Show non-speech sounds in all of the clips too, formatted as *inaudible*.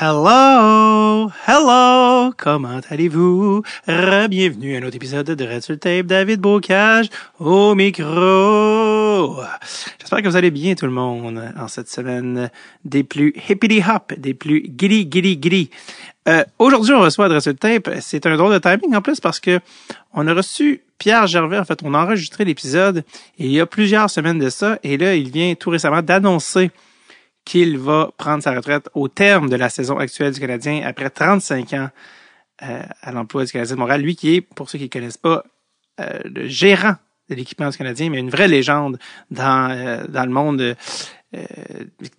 Hello, hello, comment allez-vous? Bienvenue à un autre épisode de Red Tape. David Bocage au micro. J'espère que vous allez bien tout le monde en cette semaine des plus hippity hop, des plus giddy giddy giddy. Euh, Aujourd'hui, on reçoit Adresse Tape. C'est un drôle de timing en plus parce que on a reçu Pierre Gervais. En fait, on a enregistré l'épisode il y a plusieurs semaines de ça et là, il vient tout récemment d'annoncer qu'il va prendre sa retraite au terme de la saison actuelle du Canadien après 35 ans euh, à l'emploi du Canadien de Montréal. Lui qui est, pour ceux qui ne connaissent pas, euh, le gérant de l'équipement du Canadien, mais une vraie légende dans, euh, dans le monde euh,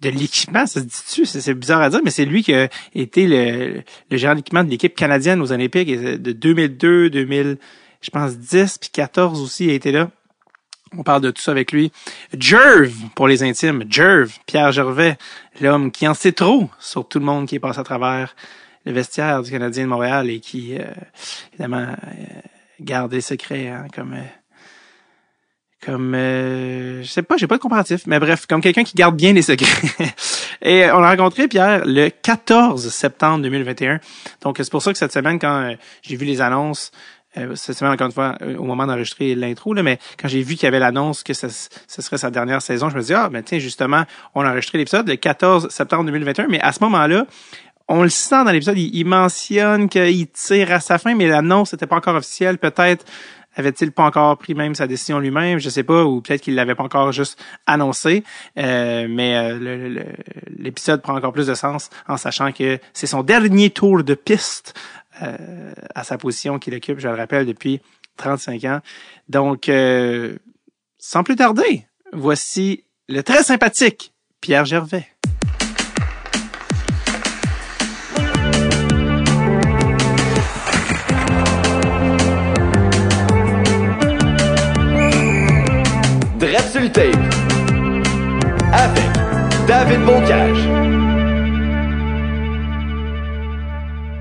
de l'équipement, ça se dit-tu? C'est bizarre à dire, mais c'est lui qui a été le, le gérant d'équipement de l'équipe canadienne aux Olympiques de 2002, 2000, je pense 10 puis 14 aussi, il a été là. On parle de tout ça avec lui. Jerv, pour les intimes. Jerv, Pierre Gervais, l'homme qui en sait trop sur tout le monde qui est passé à travers le vestiaire du Canadien de Montréal et qui, euh, évidemment, euh, garde les secrets hein, comme... Euh, comme je sais pas, j'ai pas de comparatif, mais bref, comme quelqu'un qui garde bien les secrets. *laughs* et on a rencontré Pierre le 14 septembre 2021. Donc c'est pour ça que cette semaine, quand j'ai vu les annonces euh, encore une fois, euh, au moment d'enregistrer l'intro, là, mais quand j'ai vu qu'il y avait l'annonce que ce, ce, serait sa dernière saison, je me dis, ah, ben tiens, justement, on a enregistré l'épisode le 14 septembre 2021, mais à ce moment-là, on le sent dans l'épisode, il, mentionne qu'il tire à sa fin, mais l'annonce n'était pas encore officielle. Peut-être avait-il pas encore pris même sa décision lui-même, je sais pas, ou peut-être qu'il l'avait pas encore juste annoncé. Euh, mais euh, l'épisode prend encore plus de sens en sachant que c'est son dernier tour de piste euh, à sa position qu'il occupe, je le rappelle, depuis 35 ans. Donc, euh, sans plus tarder, voici le très sympathique Pierre Gervais. Dread avec David Bocage.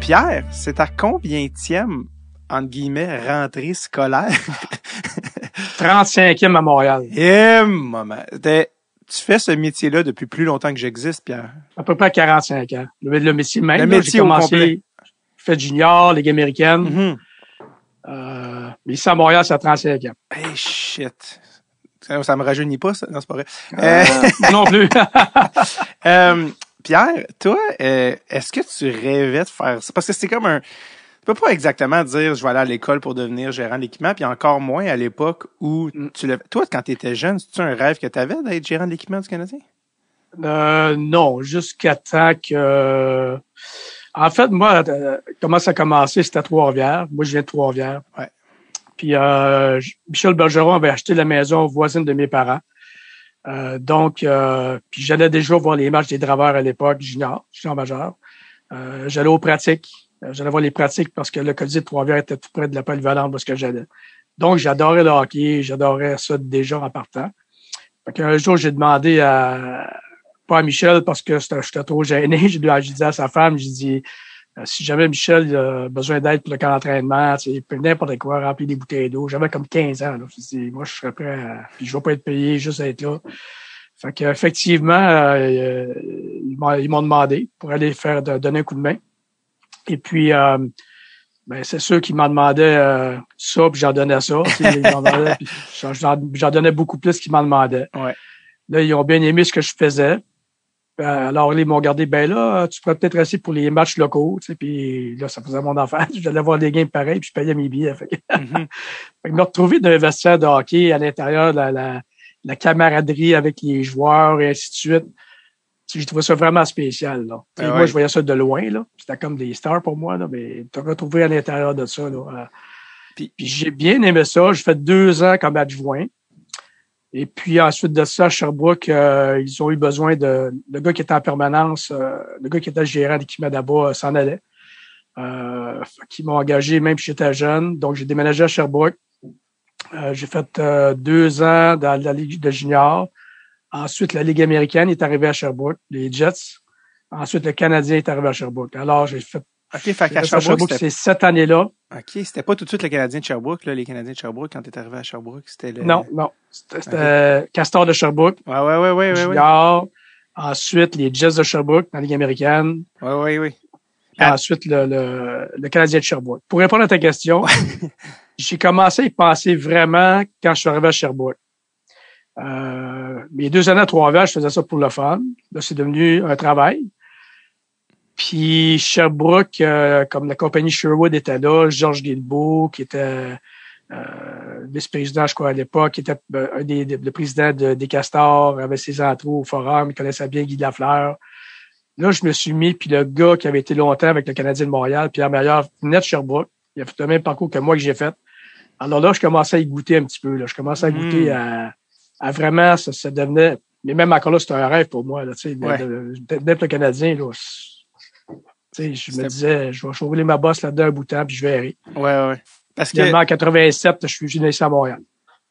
Pierre, c'est ta combienième, entre guillemets, rentrée scolaire? *laughs* 35e à Montréal. Eh, maman. Tu fais ce métier-là depuis plus longtemps que j'existe, Pierre. À peu près 45 ans. Le, le métier même. Le métier au complet. Fait junior, Ligue américaine. Mm-hmm. euh, mais ici à Montréal, c'est à 35 ans. Hey, shit. Ça, me rajeunit pas, ça? Non, c'est pas vrai. Euh, *laughs* non plus. *laughs* euh, Pierre, toi, euh, est-ce que tu rêvais de faire ça? Parce que c'est comme un... Tu peux pas exactement dire je vais aller à l'école pour devenir gérant d'équipement, puis encore moins à l'époque où mm. tu le... Toi, quand tu étais jeune, c'est-tu un rêve que tu avais d'être gérant d'équipement du Canadien? Euh, non, jusqu'à temps que... En fait, moi, euh, comment ça a commencé, c'était à Trois-Rivières. Moi, je viens de Trois-Rivières. Ouais. Puis euh, Michel Bergeron avait acheté la maison voisine de mes parents. Euh, donc, euh, puis j'allais déjà voir les matchs des draveurs à l'époque, junior, junior majeur. Euh, j'allais aux pratiques. Euh, j'allais voir les pratiques parce que le Colisée de Trois-Rivières était tout près de la polyvalente parce que j'allais. Donc, j'adorais le hockey, j'adorais ça déjà en partant. Fait un jour, j'ai demandé à, pas à Michel parce que j'étais trop gêné, *laughs* j'ai dit à sa femme, j'ai dit, si jamais Michel a besoin d'aide pour le camp d'entraînement, il peut n'importe quoi, remplir des bouteilles d'eau. J'avais comme 15 ans. Là. Moi, je serais prêt à... Puis je vais pas être payé, juste être là. Fait qu'effectivement, euh, ils m'ont demandé pour aller faire donner un coup de main. Et puis, euh, ben, c'est sûr qu'ils m'en demandaient euh, ça, puis j'en donnais ça. *laughs* J'en donnais beaucoup plus qu'ils m'en demandaient. Ouais. Là, ils ont bien aimé ce que je faisais. Euh, alors, ils m'ont regardé, ben là, tu pourrais peut-être rester pour les matchs locaux, tu sais, puis là, ça faisait mon enfant. *laughs* J'allais voir des games pareils, puis je payais mes billets. Fait *laughs* mm me retrouver dans un vestiaire de hockey à l'intérieur de la, la, camaraderie avec les joueurs et ainsi de suite. J'ai trouvé ça vraiment spécial. Là. Ah moi, je voyais ça de loin. là. C'était comme des stars pour moi, là, mais te retrouver à l'intérieur de ça. Là, euh, puis, puis j'ai bien aimé ça. J'ai fait deux ans comme adjoint. Et puis ensuite de ça, à Sherbrooke, euh, ils ont eu besoin de le gars qui était en permanence, euh, le gars qui était gérant d'équipement là-bas euh, s'en allait. Euh, qui m'ont engagé même si j'étais jeune. Donc j'ai déménagé à Sherbrooke. j'ai fait deux ans dans la Ligue de junior. Ensuite, la Ligue américaine est arrivée à Sherbrooke, les Jets. Ensuite, le Canadien est arrivé à Sherbrooke. Alors, j'ai fait OK, fait qu'à Sherbrooke, c'est cette année-là. OK, c'était pas tout de suite le Canadien de Sherbrooke, là, les Canadiens de Sherbrooke, quand t'es arrivé à Sherbrooke, c'était le... Non, non. C'était Castor de Sherbrooke. Ouais, ouais, ouais, ouais, ouais. Junior. Ensuite, les Jets de Sherbrooke dans la Ligue américaine. Oui, oui, oui. Puis ensuite, le, le, le Canadien de Sherbrooke. Pour répondre à ta question, *laughs* j'ai commencé à y penser vraiment quand je suis arrivé à Sherbrooke. Euh, mes deux années à Trois-Rivières, je faisais ça pour le fun. Là, c'est devenu un travail. Puis Sherbrooke, euh, comme la compagnie Sherwood était là, Georges Guilbeault, qui était euh, vice-président, je crois, à l'époque, qui était euh, un des, le président de, des Castors, avait ses entrées au forum, il connaissait bien Guy Lafleur. Là, je me suis mis, puis le gars qui avait été longtemps avec le Canadien de Montréal, Pierre Meilleur, venait de Sherbrooke. Il a fait le même parcours que moi que j'ai fait. Alors là, je commençais à y goûter un petit peu. Là. Je commençais à goûter Mm. à, à vraiment, ça, ça devenait... Mais même encore là, c'était un rêve pour moi. Là, tu sais, de- Ouais. d'être le Canadien, là, sais, je me disais, je vais rouler ma bosse là-dedans un bout de temps, puis je verrai. Ouais, ouais. Parce que Finalement, en 87, je suis venu ici à Montréal.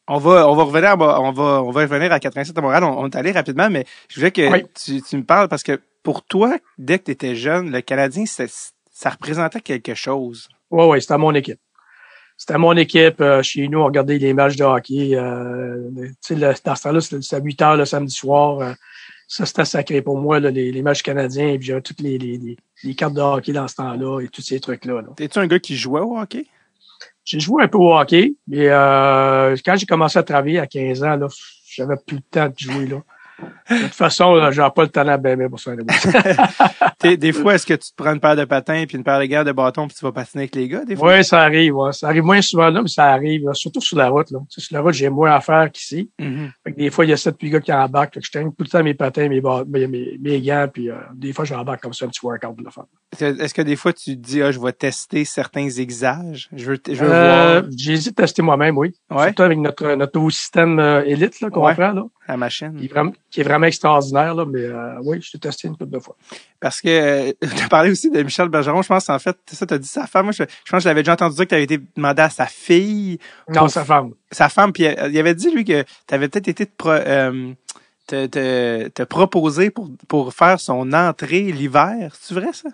on va, on va revenir, à, on va, on va revenir à 87 à Montréal. On, on est allé rapidement, mais je voulais que Oui. tu, tu me parles parce que pour toi, dès que tu étais jeune, le Canadien, ça représentait quelque chose. Oui, oui, c'était mon équipe. C'était mon équipe. euh, chez nous, on regardait les matchs de hockey. Euh, tu sais, le- dans ce temps-là, c'était à 8 heures le samedi soir. euh, ça, c'était sacré pour moi, là, les, les matchs canadiens. Et puis j'avais toutes les, les, les, cartes de hockey dans ce temps-là et tous ces trucs-là. là. T'es-tu un gars qui jouait au hockey? J'ai joué un peu au hockey, mais euh, quand j'ai commencé à travailler à 15 ans, là, j'avais plus le temps de jouer. Là. De toute façon, là, j'avais pas le talent ben, ben, pour ça. *laughs* des fois, *laughs* est-ce que tu te prends une paire de patins puis une paire de guerres de bâton puis tu vas patiner avec les gars, des fois? Oui, ça arrive. ouais. Ça arrive moins souvent là, mais ça arrive. là, surtout sur la route. Là. Tu sais, sur la route, j'ai moins à faire qu'ici. Mhm. Que des fois, il y a sept huit gars qui embarquent. Fait que je traîne tout le temps mes patins, mes, mes, mes, mes gants, puis euh, des fois, j'embarque comme ça un petit workout pour le fun. Est-ce que des fois, tu te dis, ah, je vais tester certains zigzages? Je veux, je veux Euh, voir J'hésite à tester moi-même, oui. Ouais. Surtout avec notre, notre nouveau système euh, élite là, qu'on Ouais. prend, là, la machine. qui, est vraiment, qui est vraiment extraordinaire. Là, mais euh, oui, je l'ai testé une couple de fois. Parce que *laughs* tu as parlé aussi de Michel Bergeron. Je pense en fait, ça, tu as dit sa femme. Moi, je, je pense que je l'avais déjà entendu dire que tu avais été demandé à sa fille, Non, Pour- sa femme. sa femme, puis euh, il avait dit, lui, que tu avais peut-être été pro- euh, te, te, te proposer pour, pour faire son entrée l'hiver. C'est vrai, ça?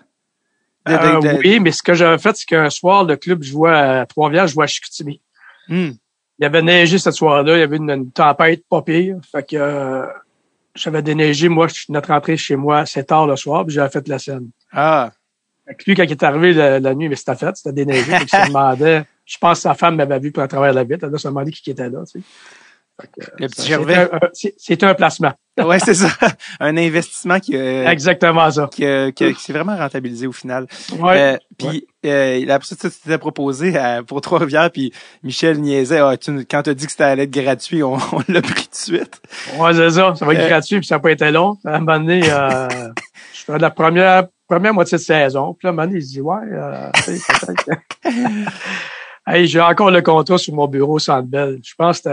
De- de- Euh, de- Oui, mais ce que j'avais fait, c'est qu'un soir, le club jouait à Trois-Rivières, je jouais à Chicoutimi. Hmm. Il y avait neigé cette soirée-là, il y avait une, une tempête pas pire. Fait que euh, j'avais déneigé, moi, je- notre entrée chez moi, c'est tard le soir, puis j'avais fait la scène. Ah, Fait que lui, quand il est arrivé la, la nuit, mais c'était fait, c'était déneigé. Fait se *laughs* demandait, je pense que sa femme m'avait vu pour travers la vitre. Elle se demandé qui était là, tu sais. Que, c'était un- un- un placement. Ouais, c'est ça. Un investissement qui, a- Exactement ça. qui, a- qui, qui s'est vraiment rentabilisé au final. Ouais. Euh, puis euh, après ça, tu t'étais proposé à- pour Trois-Rivières, puis Michel niaisait. Ah, tu, quand t'as dit que c'était à l'aide gratuit, on, *laughs* on l'a pris tout de suite. Ouais, c'est ça. Ça va être Euh, gratuit, puis ça n'a pas été long. À un moment donné, euh, *laughs* je ferais de la première, première moitié de saison. Puis là, à un moment donné, il se dit, ouais, euh, *laughs* hey, j'ai encore le contrat sur mon bureau Centre Bell. Je pense que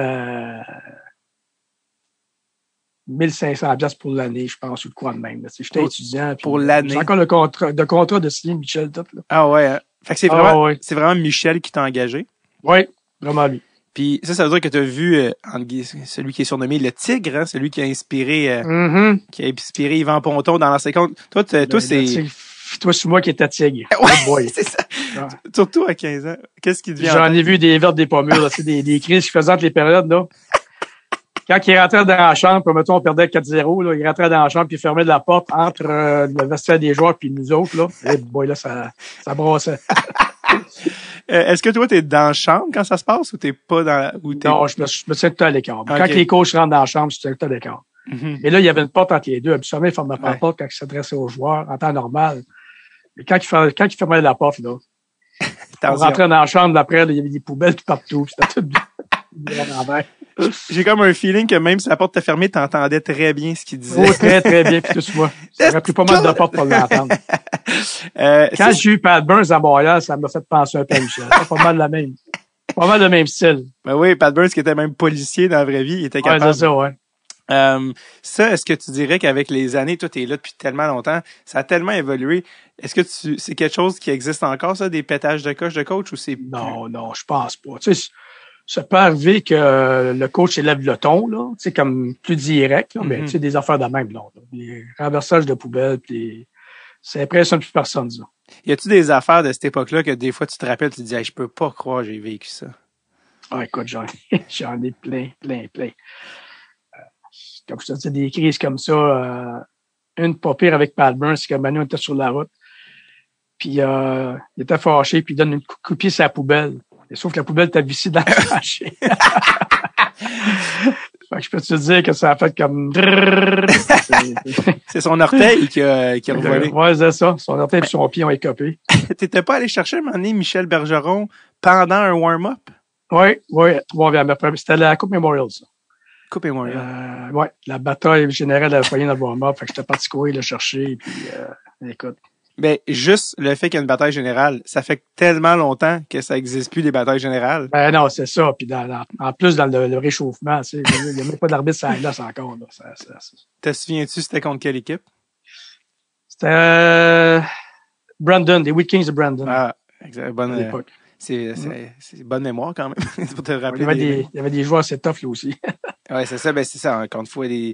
1500 pièces pour l'année, je pense, ou de quoi de même. J'étais étudiant. puis pour l'année. J'ai encore le contrat, de contrat de signer Michel tout, là. Ah ouais. hein. Fait que c'est Ah vraiment, ouais. c'est vraiment Michel qui t'a engagé? Oui, vraiment lui. Puis ça, ça veut dire que tu as vu euh, celui qui est surnommé le Tigre, hein, celui qui a inspiré euh, Mhm. qui a inspiré Yvan Ponton dans l'ancien compte. Toi, toi Le- c'est. Toi, c'est moi qui étais tigre. *laughs* Ouais, Oh c'est ça. Ah. Surtout à 15 ans. Qu'est-ce qui devient J'en ai vu des vertes, des pommures, des, des crises qui faisaient entre les périodes, là. Quand il rentrait dans la chambre, mettons, on perdait 4-0, là, il rentrait dans la chambre, puis il fermait la porte entre euh, le vestiaire des joueurs puis nous autres, là. Eh boy, là, ça, ça brassait. *laughs* Euh, Est-ce que toi t'es dans la chambre quand ça se passe ou t'es pas dans la... ou t'es Non, je me, je me tiens tout à l'écart. Quand les coachs rentrent dans la chambre, je me tiens tout à l'écart. Mhm. Mais là, il y avait une porte entre les deux. Habituellement, il fermait pas la porte quand il s'adressait aux joueurs, en temps normal. Mais quand il, fer- quand il fermait la porte, là, *laughs* on rentrait dans la chambre, d'après, là, il y avait des poubelles tout partout, c'était tout bien. *laughs* J'ai comme un feeling que même si la porte était fermée, t'entendais très bien ce qu'il disait. Oh, très, très bien, puis tout moi. Ça aurait pris pas mal de portes pour l'entendre. Euh, Quand j'ai eu Pat Burns à Montréal, ça m'a fait penser un peu à Michel. Pas mal la même. Pas mal le même style. ben oui, Pat Burns qui était même policier dans la vraie vie, il était Ouais, capable. c'est ça, ouais. Euh, ça, est-ce que tu dirais qu'avec les années, toi, t'es là depuis tellement longtemps, ça a tellement évolué. Est-ce que tu, c'est quelque chose qui existe encore, ça, des pétages de coach de coach ou c'est plus- Non, non, je pense pas. Tu sais, ça peut arriver que le coach élève le ton, là, sais, comme plus direct, là, mais tu sais, des affaires de même, non. là. Des renversages de poubelles, puis ça impressionne plus personne, ça. Y a-tu des affaires de cette époque-là que des fois tu te rappelles, tu te dis, Hey, je peux pas croire que j'ai vécu ça? Ah, écoute, j'en ai, *laughs* j'en ai plein, plein, plein. Euh, Comme je te dis, des crises comme ça, euh, une pas pire avec Burns, c'est que Manu était sur la route. Puis euh, il était fâché, puis il donne une coup de pied la poubelle. Et sauf que la poubelle était vissée dans *laughs* le plancher. fait que je peux te dire que ça a fait comme... C'est- son orteil qui a, qui a revolé. ouais, c'est ça. Son orteil et son pied ont écopé. *laughs* T'étais pas allé chercher un moment donné Michel Bergeron pendant un warm-up? Oui, oui. C'était la Coupe Memorial, ça. Coupe et Montréal. Euh, ouais, la bataille générale a foyer dans le warm-up. Fait que j'étais parti courir le chercher. Puis, euh, écoute. Ben, juste le fait qu'il y a une bataille générale, ça fait tellement longtemps que ça existe plus des batailles générales. Ben non, c'est ça. Puis dans, dans- en plus, dans le, le réchauffement, tu sais, il n'y a même pas d'arbitre sur la glace encore. Là. Ça, ça- ça- Te souviens-tu c'était contre quelle équipe? C'était euh, Brandon, des Wheat Kings de Brandon Ah, exact. Bonne, euh, c'est, bonne mémoire quand même. *laughs* C'est pour te Il y, avait des- des, il y avait des joueurs assez tough là aussi. *laughs* Ouais, c'est ça. Ben, c'est ça. Encore une fois, des,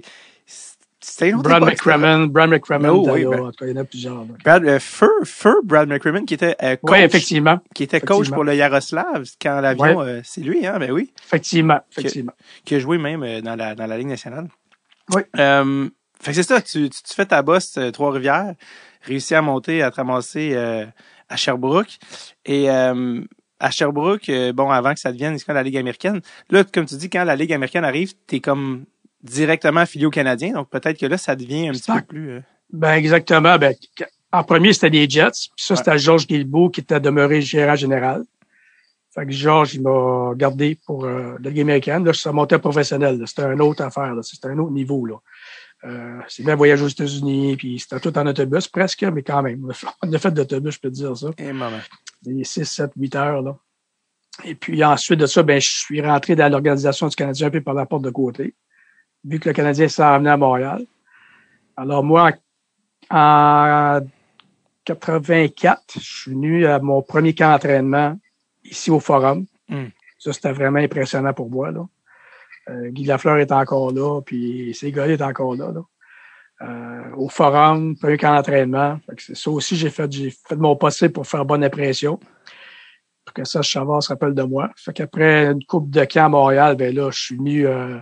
c'était Brad McCrammon, Brad McCrammon, Oh, oui, ben. Il y en a plusieurs. Brad, euh, Feu, Feu Brad McCrimmon, qui était euh, coach, Oui, effectivement. qui était coach effectivement. pour le Yaroslav quand l'avion, euh, c'est lui, hein, ben oui, Effectivement. Effectivement. qui a joué même euh, dans la dans la Ligue nationale. Oui. Euh, fait que c'est ça, tu, tu, tu fais ta bosse euh, Trois-Rivières, réussis à monter, à te ramasser euh, à Sherbrooke. Et euh, à Sherbrooke, bon, avant que ça devienne la Ligue américaine, là, comme tu dis, quand la Ligue américaine arrive, t'es comme directement affilié au Canadien, donc peut-être que là, ça devient un petit peu plus... euh, Ben, exactement. Ben, en premier, c'était les Jets. Puis ça, c'était Georges Guilbeault qui était demeuré gérant général. Fait que Georges, il m'a gardé pour euh, la Ligue américaine. Là, ça montait professionnel. C'était une autre affaire. C'était un autre niveau. Là. Euh, c'est bien voyage aux États-Unis, puis c'était tout en autobus presque, mais quand même. *laughs* On a fait d'autobus, je peux te dire ça. et maman. Des 6, 7, 8 heures. Là. Et puis ensuite de ça, ben, je suis rentré dans l'organisation du Canadien un peu par la porte de côté, vu que le Canadien s'est amené à Montréal. Alors moi, en 84, je suis venu à mon premier camp d'entraînement ici au Forum. Mm. Ça, c'était vraiment impressionnant pour moi. Là. Euh, Guy Lafleur est encore là, puis gars est encore là. là. Euh, au Forum, premier camp d'entraînement. Ça aussi, j'ai fait, j'ai fait de mon possible pour faire bonne impression. Pour que ça, Chavard se rappelle de moi. Fait qu'après une coupe de camp à Montréal, ben là, je suis venu. euh,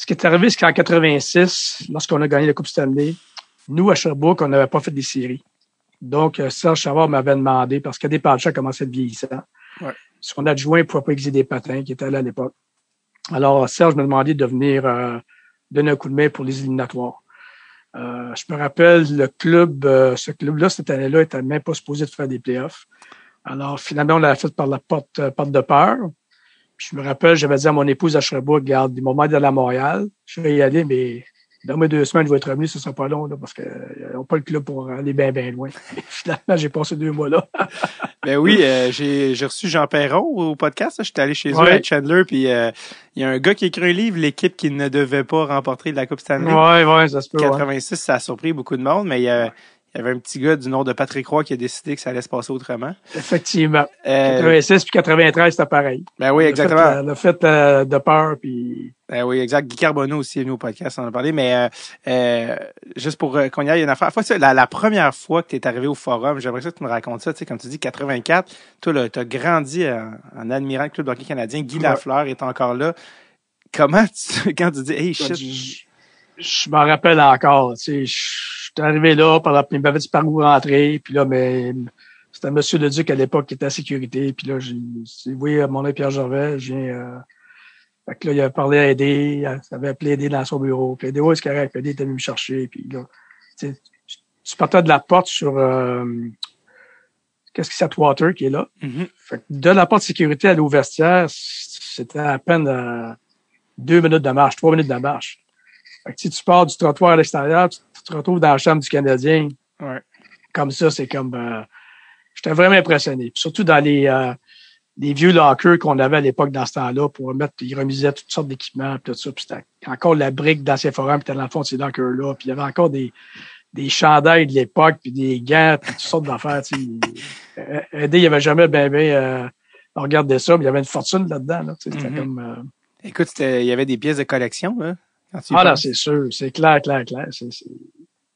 ce qui est arrivé, c'est qu'en 86, lorsqu'on a gagné la Coupe Stanley, nous, à Sherbrooke, on n'avait pas fait des séries. Donc, euh, Serge Chavard m'avait demandé, parce que des a commençait à être vieillissant. Ouais. Son adjoint ne pouvait pas exiger des patins, qui était là à l'époque. Alors, Serge m'a demandé de venir euh, donner un coup de main pour les éliminatoires. Euh, je me rappelle, le club, euh, ce club-là, cette année-là, était même pas supposé de faire des playoffs. Alors, finalement, on l'a fait par la porte, euh, porte de peur. Puis je me rappelle, j'avais dit à mon épouse à Sherbrooke, regarde, des moments d'aller à Montréal, je vais y aller, mais dans mes deux semaines, je vais être revenu, ce sera pas long, là, parce qu'ils n'ont pas le club pour aller bien, bien loin. *laughs* Finalement, j'ai passé deux mois là. *laughs* Ben oui, euh, j'ai reçu Jean Perron au podcast. J'étais allé chez eux Ouais. à Chandler, puis euh, il y a un gars qui a écrit un livre, l'équipe qui ne devait pas remporter la Coupe Stanley. ouais, ouais, ça se peut. ouais. 86, ça a surpris beaucoup de monde, mais il y, a- il y avait un petit gars du nom de Patrick Roy qui a décidé que ça allait se passer autrement. Effectivement. Euh, 86 puis 93, c'était pareil. ben oui, Le exactement. fait, euh, Le fait euh, de peur, puis Ben oui, exact. Guy Carbonneau aussi est venu au podcast, on en a parlé, mais euh, euh, juste pour qu'on y aille une affaire. Fois, la, la première fois que tu es arrivé au forum, j'aimerais que tu me racontes ça, tu sais, comme tu dis, 84, toi, là, t'as grandi en, en admirant le club de hockey canadien. Guy Ouais. Lafleur est encore là. Comment tu, *laughs* quand tu dis, hey, shit, je, je m'en rappelle encore. Tu sais, suis arrivé là, par la, il m'avait dit par où rentrer, puis là, mais c'était M. Leduc à l'époque qui était à sécurité, puis là, j'ai j'ai vu mon nom Pierre Gervais, je viens, euh, fait que là, il avait parlé à Eddie, il avait appelé Eddie dans son bureau, puis Eddie, ouais, c'est correct, Eddie était venu me chercher, puis là, tu tu partais de la porte sur, euh, qu'est-ce que c'est, Water qui est là. Mhm. Fait que de la porte de sécurité à l'ouvertière, c'était à peine euh, deux minutes de marche, trois minutes de marche. Fait que si tu pars du trottoir à l'extérieur, tu te retrouves dans la chambre du Canadien. Ouais. Comme ça, c'est comme... euh, J'étais vraiment impressionné. Puis surtout dans les, euh, les vieux lockers qu'on avait à l'époque dans ce temps-là pour mettre... Ils remisaient toutes sortes d'équipements, puis tout ça. Puis c'était encore la brique d'ancien forum, puis t'es dans le fond de ces lockers-là. Puis il y avait encore des des chandails de l'époque, puis des gants, puis toutes sortes d'affaires. tu sais. Eddie, il avait jamais bien, bien euh, regardé ça, mais il y avait une fortune là-dedans. Là, tu sais, c'était Mhm. comme... euh, écoute, il y avait des pièces de collection, là. quand tu y Ah là, c'est sûr, c'est clair, clair, clair.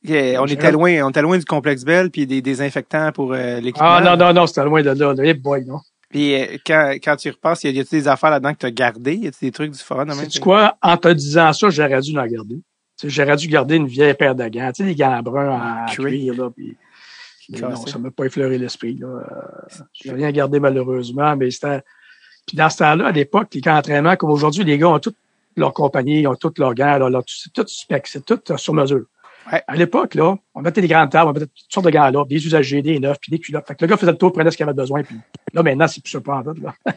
Yeah, on Je- était loin, on était loin du complexe Bell puis des désinfectants pour euh, l'équipement. Ah non, non, non, c'était loin de là. Hey boy, non. Puis euh, quand, quand tu y repasses, y a- y a des affaires là-dedans que tu as gardées? Y a des trucs du forum? de? C'est quoi? En te disant ça, j'aurais dû en garder. J'aurais dû garder une vieille paire de gants, tu sais, des gants bruns en Cuir. cuir, là, puis, non, ça m'a pas effleuré l'esprit, là. Euh, J'ai rien gardé malheureusement, mais c'était, puis dans ce temps-là, à l'époque, les camps d'entraînement, comme aujourd'hui, les gars ont toutes leurs compagnies, ils ont toutes leurs gants, là, leur- c'est tout spec, c'est tout sur mesure. Ouais. À l'époque, là, on mettait des grandes tables, on mettait toutes sortes de gants là, des usagers, des neufs, puis des culottes. Fait que le gars faisait le tour, prenait ce qu'il avait besoin, puis là, maintenant, c'est plus ça pas en tout, là. *laughs*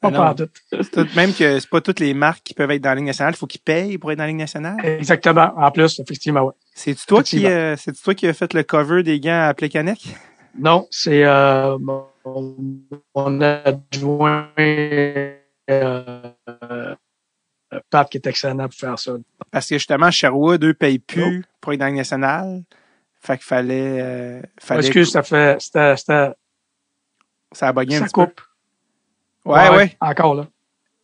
Pas non. pas en tout- même que c'est pas toutes les marques qui peuvent être dans la Ligue nationale. Il faut qu'ils payent pour être dans la Ligue nationale? Exactement. En plus, effectivement, ouais. C'est-tu toi qui, euh, c'est-tu toi qui as fait le cover des gants à Plekanec? Non, c'est euh, mon, mon adjoint euh, euh, Pat qui est excellent pour faire ça. Parce que justement, Sherwood, eux, payent plus Non. pour être dans la Ligue nationale. Fait qu'il fallait, euh, fallait. Excuse, ça fait c'était Ça a bugué un ça petit peu. coupe. Ouais, ouais, Encore là.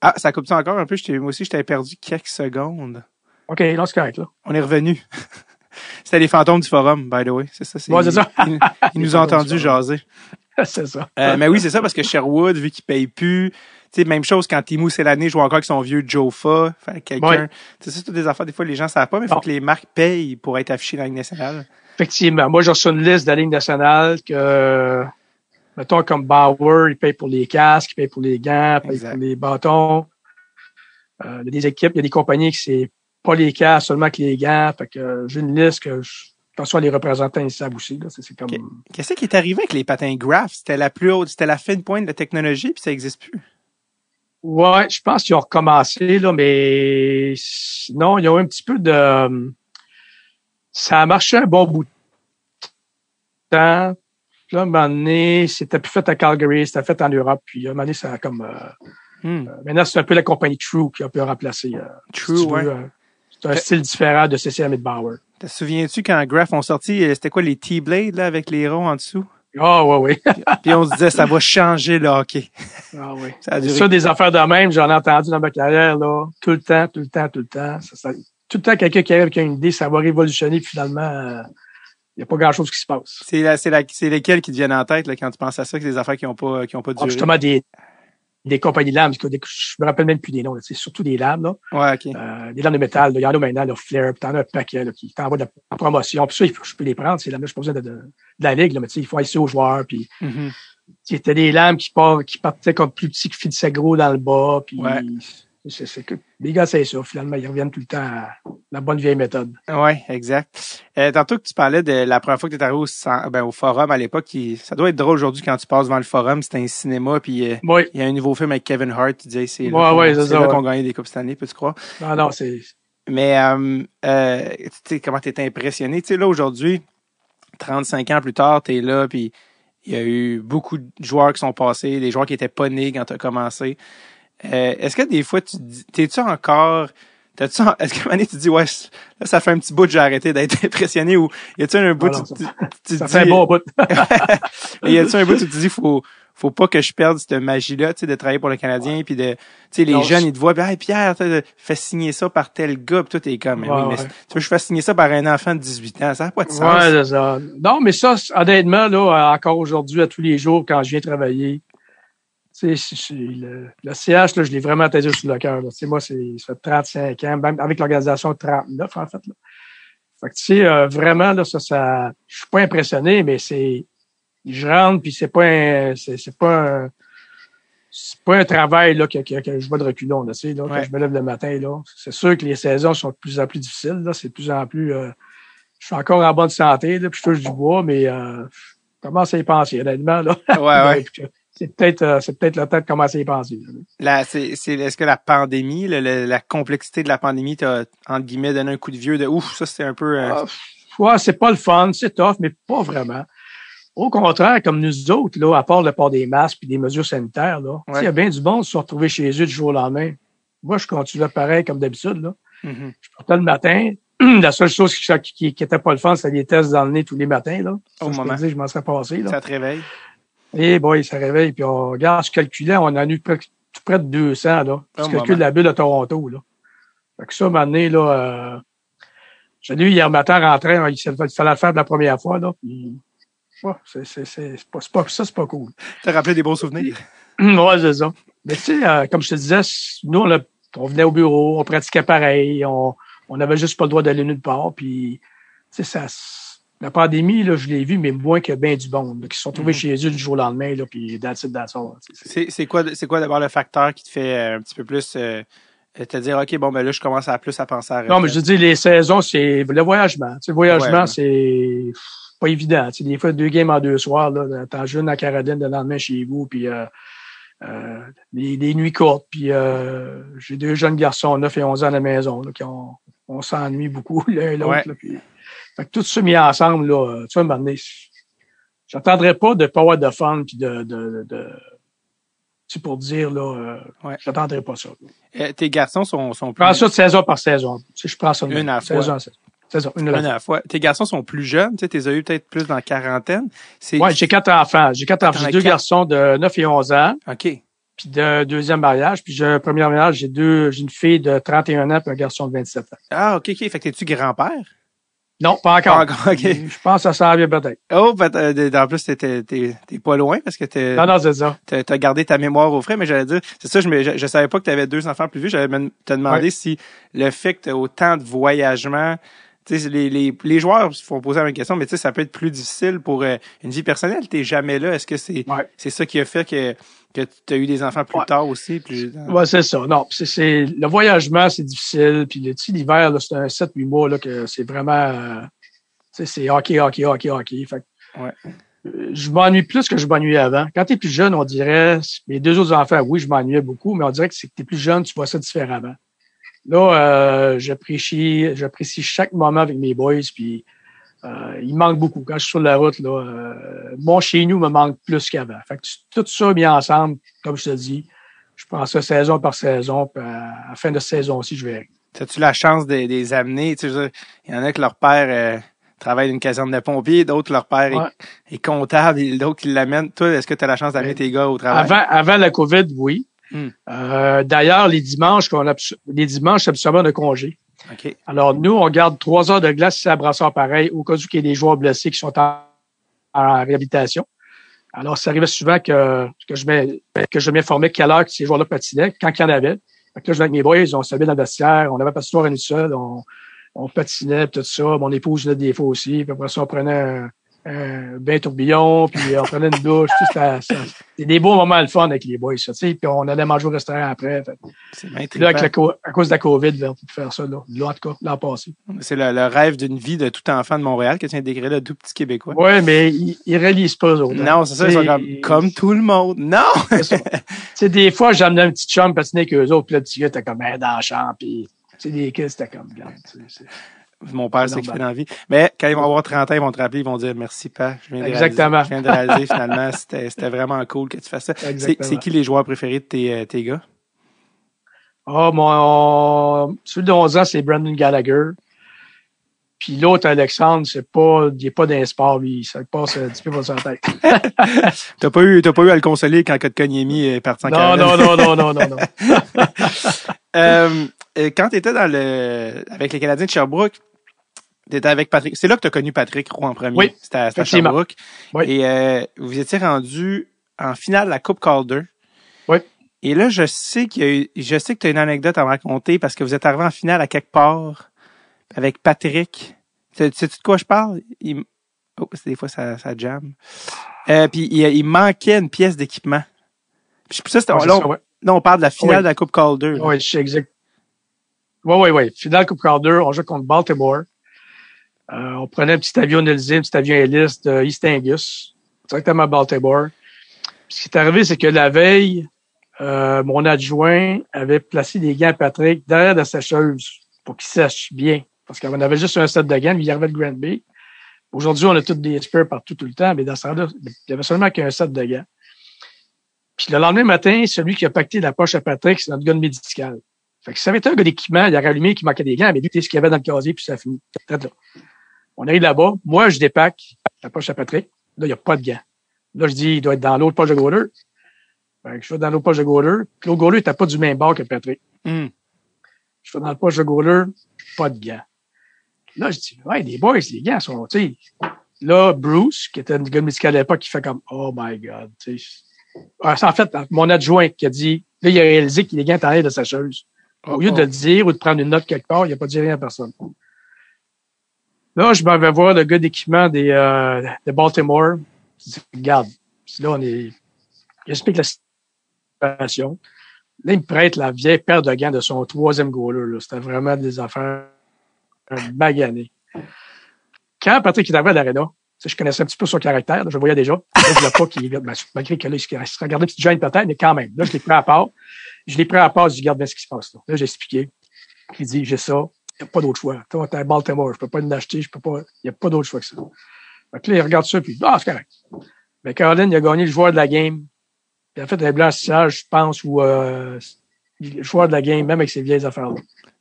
Ah, ça coupe ça encore un peu? Moi aussi, je t'avais perdu quelques secondes. OK, là, c'est correct, là. On est revenu. *laughs* C'était les fantômes du forum, by the way. C'est ça. Ouais, c'est ça. Ils, ils *laughs* Les nous ont fantômes entendu du forum. jaser. *laughs* c'est ça. Euh, mais oui, c'est ça, parce que Sherwood, vu qu'il paye plus, tu sais, même chose quand Timo l'année joue encore avec son vieux Jofa, quelqu'un. C'est ça, toutes des affaires, des fois, les gens savent pas, mais il faut que les marques payent pour être affichées dans la Ligue nationale. Effectivement. Moi, j'ai reçu une liste de la Ligue nationale que, mettons, comme Bauer, il paye pour les casques, il paye pour les gants, il paye Exact. pour les bâtons. Euh, il y a des équipes, il y a des compagnies qui c'est pas les casques, seulement que les gants. Fait que euh, j'ai une liste que je, attention, les représentants, ils savent aussi, là. C'est comme. Qu'est-ce qui est arrivé avec les patins Graph? C'était la plus haute, c'était la fine pointe de la technologie, puis ça existe plus. Ouais, je pense qu'ils ont recommencé, là, mais non, ils ont un petit peu de. Ça a marché un bon bout de temps. Puis là, à un moment donné, c'était plus fait à Calgary, c'était fait en Europe. Puis à un moment donné, ça a comme. euh, Hmm. maintenant, c'est un peu la compagnie True qui a pu remplacer. euh, True, ouais. euh, c'est un style différent de CCM et de Bauer. Te souviens-tu quand Graph ont sorti, euh, c'était quoi les T-Blades, là, avec les ronds en dessous? Ah, ouais, ouais. Puis on se disait, ça va changer le hockey. ah, ouais. *laughs* Ça a duré. Ça, des affaires de même, j'en ai entendu dans ma carrière, là, tout le temps, tout le temps, tout le temps. Ça, ça- tout le temps, quelqu'un qui arrive avec une idée, ça va révolutionner, finalement, il n'y a pas grand-chose qui se passe. C'est la, c'est la, c'est lesquels qui te viennent en tête, là, quand tu penses à ça, que des affaires qui ont pas, qui ont pas Ah, duré? justement, des, des compagnies de lames, parce que je me rappelle même plus des noms, c'est surtout des lames, là. Ouais, ok. Euh, des lames de métal, il y en a maintenant, là, Flair, puis t'en as un paquet, là, qui t'envoie de la promotion. Puis ça, il faut- je peux les prendre, ces lames-là, je suis pas besoin de, de, de la ligue, là, mais tu sais, il faut aller aux joueurs, puis Mhm. c'était des lames qui, partent, qui partaient comme plus petits que gros dans le bas, puis Ouais. C'est, c'est que, les gars, c'est ça, finalement, ils reviennent tout le temps à la bonne vieille méthode. Ouais, exact. Euh, tantôt que tu parlais de la première fois que tu es arrivé au, ben, au forum à l'époque, ça doit être drôle aujourd'hui quand tu passes devant le forum, c'était un cinéma, puis euh, Oui, il y a un nouveau film avec Kevin Hart, tu disais, c'est Ouais, ouais, c'est c'est là ouais. qu'on gagnait des coupes cette année, peux-tu croire? non, non, c'est, Mais euh, tu sais comment t'es impressionné? Tu sais, là, aujourd'hui, 35 ans plus tard, t'es là, puis il y a eu beaucoup de joueurs qui sont passés, des joueurs qui étaient pas nés quand t'as commencé. Euh, est-ce que des fois, tu t'es-tu encore... T'as-tu, *laughs* est-ce qu'à un moment donné, tu dis, ouais, là, ça fait un petit bout que j'ai arrêté d'être *laughs* impressionné ou y a-tu un bout, Ah tu, tu- tu ça dis- fait un bon bout. *laughs* y a-tu un bout où tu te dis, faut, faut pas que je perde cette magie-là, tu sais, de travailler pour le Canadien, puis de, tu sais, les Non, jeunes, je- ils te voient, hey, Pierre, fais signer ça par tel gars, puis toi, t'es comme, mais Ouais, oui, mais ouais. tu veux je fasse signer ça par un enfant de 18 ans, ça n'a pas de sens. Ouais, c'est ça. Non, mais ça, honnêtement, là, encore aujourd'hui, à tous les jours, quand je viens travailler, tu sais, le, le CH, là, je l'ai vraiment taisé sur le cœur. Tu sais, moi, c'est, ça fait 35 ans, même avec l'organisation 39, en fait. Là. Fait que, tu sais, euh, vraiment, là, ça, ça, je suis pas impressionné, mais c'est, je rentre, puis c'est pas un, c'est, c'est pas un, c'est pas un travail, là, que, que, que je vois de reculons, là, tu sais, là, Ouais. quand je me lève le matin, là. C'est sûr que les saisons sont de plus en plus difficiles, là, c'est de plus en plus, euh, je suis encore en bonne santé, là, puis je touche du bois, mais euh, je commence à y penser, honnêtement, là. Ouais, ouais. *laughs* C'est peut-être euh, c'est peut-être le temps de commencer à y penser. La, c'est, c'est, est-ce que la pandémie, le- le- la complexité de la pandémie t'a, entre guillemets, donné un coup de vieux de ouf, ça, c'est un peu, euh, Ah, ouais, c'est pas le fun, c'est tough, mais pas vraiment. Au contraire, comme nous autres, là, à part le port des masques et des mesures sanitaires, là, il y a bien du monde qui se sont retrouvés chez eux du jour au lendemain. Moi, je continuais pareil comme d'habitude. Là. mhm. Je partais le matin. *clears throat* La seule chose qui, qui, qui était pas le fun, c'était les tests dans le nez tous les matins. Là. Ça, Au je moment. dire, je m'en serais passé. Là. ça te réveille? Et boy, ça réveille. Puis on regarde, je calculais, on en a eu près, tout près de 200. Là. Je Oh, calcule la bulle de Toronto. Là. Fait que ça, maintenant, là, euh, j'ai lu hier matin il fallait il fallait le faire de la première fois. Là. Puis, ouais, c'est, c'est, c'est, c'est pas, c'est pas, ça, c'est pas cool. T'as rappelé des bons souvenirs. *clears throat* ouais, c'est ça. Mais tu sais, euh, comme je te disais, nous, on, a- on venait au bureau, on pratiquait pareil, on, on n'avait juste pas le droit d'aller nulle part. Puis, tu sais, ça, la pandémie, là, je l'ai vu, mais moins que bien du monde, là, qui se sont trouvés Mhm. chez eux du jour au lendemain, là, puis that's it, that's all. c'est- quoi, c'est quoi d'abord le facteur qui te fait euh, un petit peu plus euh, te dire, OK, bon, ben là, je commence à plus à penser à Non, mais je dis, les saisons, c'est le voyagement. Tu sais, le voyagement, Ouais. c'est pas évident. Tu sais, des fois, deux games en deux soirs, là, t'en jeune à Caroline, le lendemain chez vous, puis euh, euh, des, des nuits courtes, puis euh, j'ai deux jeunes garçons, 9 et 11 ans à la maison, là, qui ont, on s'ennuie beaucoup l'un et l'autre. Ouais. Fait que tout ça mis ensemble, là, euh, tu vois, un moment donné, j'attendrai pas de avoir de fun, puis de, de, de tu sais, pour dire, là, euh, Ouais. j'attendrai pas ça. Euh, tes garçons sont, sont Je plus... prends ça de saison par saison. Sais, je prends ça de Une à la saison fois. saison. Saison, une à Une à fois. la fois. Tes garçons sont plus jeunes, tu sais, t'es as eu peut-être plus dans la quarantaine. Ouais, j'ai quatre enfants. J'ai quatre enfants. J'ai deux quatre. garçons de 9 et 11 ans, OK. puis de deuxième mariage. Puis j'ai un premier mariage, j'ai deux, j'ai une fille de 31 ans puis un garçon de 27 ans. Ah, OK, OK. Fait que t'es-tu grand-père? Non, pas encore. Pas encore, OK. Je pense que ça s'en vient peut-être. Oh, peut- euh, en plus, t'es, t'es, t'es pas loin parce que t'es, Non, non, c'est ça. t'as, t'as gardé ta mémoire au frais, mais j'allais dire, c'est ça, je, me, je, je savais pas que t'avais deux enfants plus vieux. J'allais te demander Ouais. si le fait que t'as autant de voyagements, les, les, les joueurs se font poser la même question, mais tu sais, ça peut être plus difficile pour euh, une vie personnelle. T'es jamais là. Est-ce que c'est, Ouais. c'est ça qui a fait que, que tu as eu des enfants plus Ouais. tard aussi? Plus, Ouais, c'est ça. Non, c'est, le voyagement, c'est difficile. Puis tu l'hiver, c'est un 7-8 mois, là, que c'est vraiment, euh, tu c'est hockey, hockey, hockey, hockey. Fait Ouais. euh, je m'ennuie plus que je m'ennuyais avant. Quand t'es plus jeune, on dirait, mes deux autres enfants, oui, je m'ennuyais beaucoup, mais on dirait que c'est que t'es plus jeune, tu vois ça différemment. Là, euh, j'apprécie, j'apprécie chaque moment avec mes boys, puis euh, il manque beaucoup. Quand je suis sur la route, là, euh, mon chez nous me manque plus qu'avant. Fait que tout ça mis ensemble, comme je te dis, je prends ça saison par saison, puis à la fin de saison aussi, je vais. As-tu la chance de, de les amener? Tu sais, il y en a que leur père euh, travaille dans une caserne de pompiers, d'autres leur père Ouais. est, est comptable, et d'autres qui l'amènent. Toi, est-ce que tu as la chance d'amener Ouais. tes gars au travail? Avant, avant la COVID, oui. Hmm. Euh, D'ailleurs, les dimanches, qu'on a, les dimanches, c'est absolument de congé. OK. Alors, nous, on garde trois heures de glace si c'est à brassard pareil, au cas où il y a des joueurs blessés qui sont en, en réhabilitation. Alors, ça arrivait souvent que, que je mets, que je m'informais quelle heure que ces joueurs-là patinaient, quand il y en avait. Fait que là, je venais avec mes boys, on s'habillait dans le vestiaire, on avait pas de soir à nous seul, on, on patinait, tout ça. Mon épouse venait des fois aussi. Puis après ça, on prenait un, un bain tourbillon, puis on prenait une douche. Sais, C'était des beaux moments le fun avec les boys, ça. Puis on allait manger au restaurant après. Fait C'est là, avec la, à cause de la COVID, là, on peut faire ça, là. Là, en tout cas, l'an passé. C'est le, le rêve d'une vie de tout enfant de Montréal que tu viens de décrire, le tout petit Québécois. Ouais, mais ils, ils réalisent pas, eux autres. hein. Non, c'est ça, ils sont C'est- comme, comme tout le monde. Non! c'est ça. *laughs* Tu sais, des fois, j'amenais un petit chum patiner avec eux autres, puis le petit gars était comme, ben, dans le champ, puis, tu sais, des kids, c'était comme, regarde, c'est- Mon père C'est s'est fait dans la vie. Mais quand ils vont avoir 30 ans, ils vont te rappeler, ils vont dire merci, père. Je viens de Exactement. réaliser, je viens de réaliser finalement, *laughs* c'était c'était vraiment cool que tu fasses ça. C'est qui les joueurs préférés de tes, euh, tes gars? Ah, mon, celui de 11 ans, c'est Brandon Gallagher. Puis l'autre, Alexandre, c'est pas, il est pas d'un sport, lui. Ça passe un petit peu par sa tête. *laughs* T'as pas eu, t'as pas eu à le consoler quand Kotkaniemi est parti en Non, non, non, non, non, non, non. *laughs* Euh, euh, quand tu étais dans le avec les Canadiens de Sherbrooke, tu étais avec Patrick. C'est là que tu as connu Patrick Roux en premier. Oui, C'était à. Sherbrooke. Oui. Et euh, vous étiez rendu en finale de la Coupe Calder. Oui. Et là, je sais qu'il y a eu, je sais que tu as une anecdote à me raconter parce que vous êtes arrivé en finale à quelque part avec Patrick. Tu sais de quoi je parle? Il- Oh, c'est des fois ça, ça jam. Euh, puis il, il manquait une pièce d'équipement. Puis ça, c'était, Ouais, c'est là, ouais. là, on parle de la finale Oui. de la Coupe Calder. Oui, je sais exact. Oui, oui, oui. Finale Coupe Calder, on joue contre Baltimore. Euh, on prenait un petit avion Nelson, un petit avion hélice de East Angus, directement à Baltimore. Puis ce qui est arrivé, c'est que la veille, euh, mon adjoint avait placé des gants à Patrick derrière la sécheuse pour qu'il sèche bien. Parce qu'on avait juste un set de gants, mais il arrivait de Grand Bay. Aujourd'hui, on a tous des spares partout tout le temps, mais dans ce temps-là, il y avait seulement qu'un set de gants. Puis le lendemain matin, celui qui a pacté la poche à Patrick, c'est notre gars de médical. Fait que si ça avait été un gars d'équipement, il aurait allumé qu'il manquait des gants, mais lui, sais ce qu'il y avait dans le casier, puis ça. Peut-être là. On arrive là-bas. Moi, je dépaque la poche à Patrick. Là, il n'y a pas de gants. Là, je dis, il doit être dans l'autre poche de goaler. Fait que je vais dans l'autre poche de goaler. Puis l'autre goaler n'était pas du même bord que Patrick. Hmm. Je vais dans le poche de goaler, pas de gants. Là, je dis, ouais, les boys, les gants sont, tu sais. Là, Bruce, qui était un gars médical à l'époque, qui fait comme, oh my God, tu sais. Ah, c'est en fait mon adjoint qui a dit, là, il a réalisé que les gants étaient en l'air de sa cheuse. Au lieu de le dire ou de prendre une note quelque part, il n'a pas dit rien à personne. Là, je m'en vais voir le gars d'équipement des, euh, de Baltimore. Je dis, regarde, là, on est, j'explique la situation. Là, il me prête la vieille paire de gants de son troisième goaler. C'était vraiment des affaires maganées. Quand Patrick est arrivé à l'aréna, je connaissais un petit peu son caractère, je le voyais déjà. Là, je voulais pas qu'il, ben, malgré que là, il se regardait petite gêne peut-être, mais quand même. Là, je l'ai pris à part. Je l'ai pris à part, je dis, regarde bien ce qui se passe là. Là, j'ai expliqué. Il dit, j'ai ça. Il n'y a pas d'autre choix. Toi, t'es à Baltimore. Je peux pas l'acheter. Je peux pas, il n'y a pas d'autre choix que ça. Donc là, il regarde ça, puis, ah, c'est correct. Mais Caroline, il a gagné le joueur de la game. Il a fait un blanchissage, je pense, ou, euh, le joueur de la game, même avec ses vieilles affaires-là.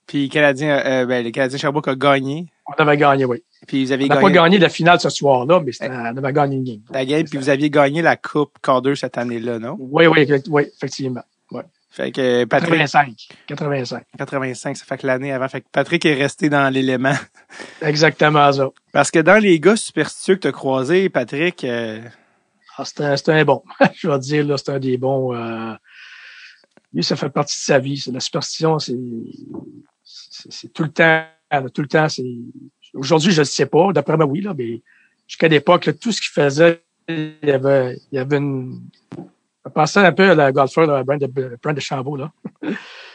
Puis le Canadien, euh, ben, le Canadien Sherbrooke a gagné. On avait gagné, oui. Puis vous avez on n'a gagné pas gagné la finale ce soir-là, mais on avait gagné une game. la game, puis vous aviez gagné la Coupe Calder cette année-là, non? Oui, oui, oui, effectivement. Fait que Patrick, 85. 85. 85, ça fait que l'année avant. Fait que Patrick est resté dans l'élément. Exactement ça. Parce que dans les gars superstitieux que tu as croisés, Patrick, euh, Ah, c'était un, bon. *laughs* Je vais dire, là, c'est un des bons. Euh, lui, ça fait partie de sa vie. C'est la superstition, c'est, c'est, c'est tout le temps, tout le temps, c'est. Aujourd'hui, je ne sais pas. D'après moi, oui, là, mais jusqu'à l'époque, tout ce qu'il faisait, il y avait, il y avait une. Pensait un peu à la golfeur, là, Brand de, Brand de Chambault, là.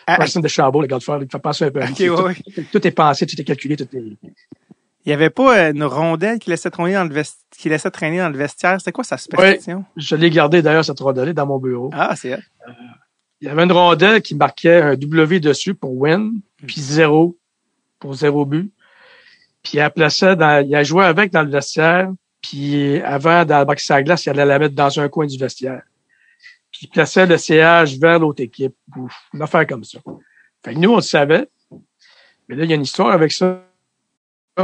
Ah, Preston de Chambault, le golfeur, il fait penser un peu à lui. Ok, ouais, tout, tout est pensé, tout est calculé, tout est. il y avait pas euh, une rondelle qui laissait traîner dans le qui laissait traîner dans le vestiaire? C'était quoi sa superstition? Je l'ai gardé d'ailleurs, cette rondelle dans mon bureau. Ah, c'est elle. Il y avait une rondelle qui marquait un W dessus pour win, puis zéro pour zéro but. Puis elle plaçait dans, il a joué avec dans le vestiaire, puis avant, dans le box à glace, il allait la mettre dans un coin du vestiaire. Il plaçait le CH vers l'autre équipe, une affaire comme ça. Fait que nous, on le savait. Mais là, il y a une histoire avec ça.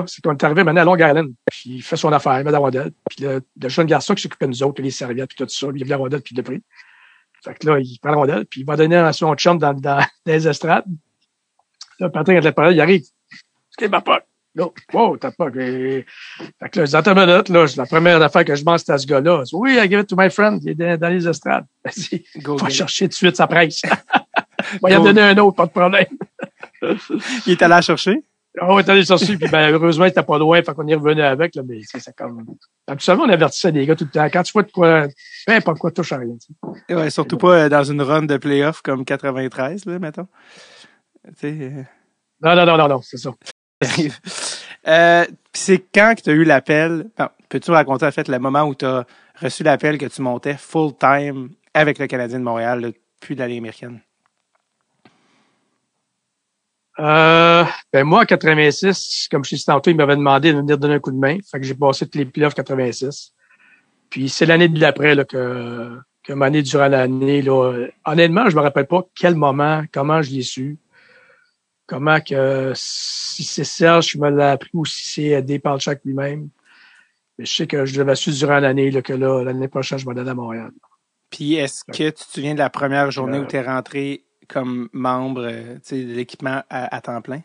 C'est qu'on est arrivé maintenant à Long Island. Puis il fait son affaire, il met la rondelle. Puis le, le jeune garçon qui s'occupait de nous autres, les serviettes, puis tout ça, lui, il la rondelle, puis il l'a pris. Fait que là, il prend la rondelle, puis il va donner à son chum dans, dans, dans les estrades. Là, Patrick, à la parole, il arrive. C'est ma pote. Là, wow, t'as pas. Fait que là, dans une minute, là, la première affaire que je pense, c'était à ce gars-là. Je dis, Oui, I give it to my friend. Il est dans, les estrades. *laughs* Vas-y, Go va chercher tout de suite sa presse. *laughs* va y en donner un autre, pas de problème. *laughs* Il est allé la chercher? On est allé chercher, puis ben, heureusement, il était pas loin, fait qu'on est revenu avec, là, mais c'est c'est comme. Absolument, on avertissait les gars tout le temps. Quand tu vois de quoi, peu importe quoi, touche à rien. tu sais. Ouais, surtout pas euh, dans une run de playoff comme 93, là, mettons. Tu sais, euh, Non, non, non, non, non, c'est ça. Euh, c'est quand que tu as eu l'appel? bon, Peux-tu raconter en fait le moment où tu as reçu l'appel que tu montais full time avec le Canadien de Montréal, là, puis américaine? Euh, ben moi, en 86, comme je t'ai dit tantôt, il m'avait demandé de venir donner un coup de main. Fait que j'ai passé tous les playoffs 86. Puis c'est l'année de l'après là, que, que m'année durant l'année. Là, honnêtement, je me rappelle pas quel moment, comment je l'ai su. Comment que si c'est Serge qui me l'a appris ou si c'est aidé par le chaque lui-même. Mais je sais que je l'avais su durant l'année là, que là, l'année prochaine, je vais aller à Montréal. Puis est-ce que tu te souviens de la première journée Euh, où tu es rentré comme membre euh, de l'équipement à, à temps plein?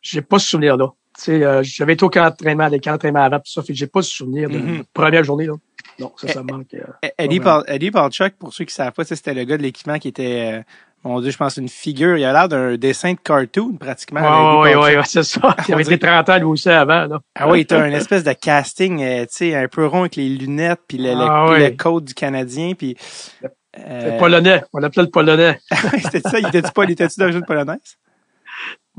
J'ai pas ce souvenir-là. Tu sais, euh, j'avais été au camp d'entraînement, des camps d'entraînement avant, tout ça, fait que j'ai pas ce souvenir de Mhm. la première journée, là. Non, ça, ça me manque. euh. Eh, Eddie. Paul, Eddie Paulchuk, pour ceux qui savent pas, c'était le gars de l'équipement qui était, euh, mon Dieu, je pense une figure. Il a l'air d'un dessin de cartoon, pratiquement. Ouais, Eddie ouais, Paulchuk. ouais, ouais, c'est ça. *laughs* Il avait été dirait- 30 ans, lui aussi, avant, là. Ah oui, t'as une espèce de casting, euh, tu sais, un peu rond avec les lunettes, puis le, le, Ah le code du Canadien, puis... Le polonais. On l'appelait le polonais. *laughs* c'était ça, il était-tu pas, il était-tu d'origine polonaise?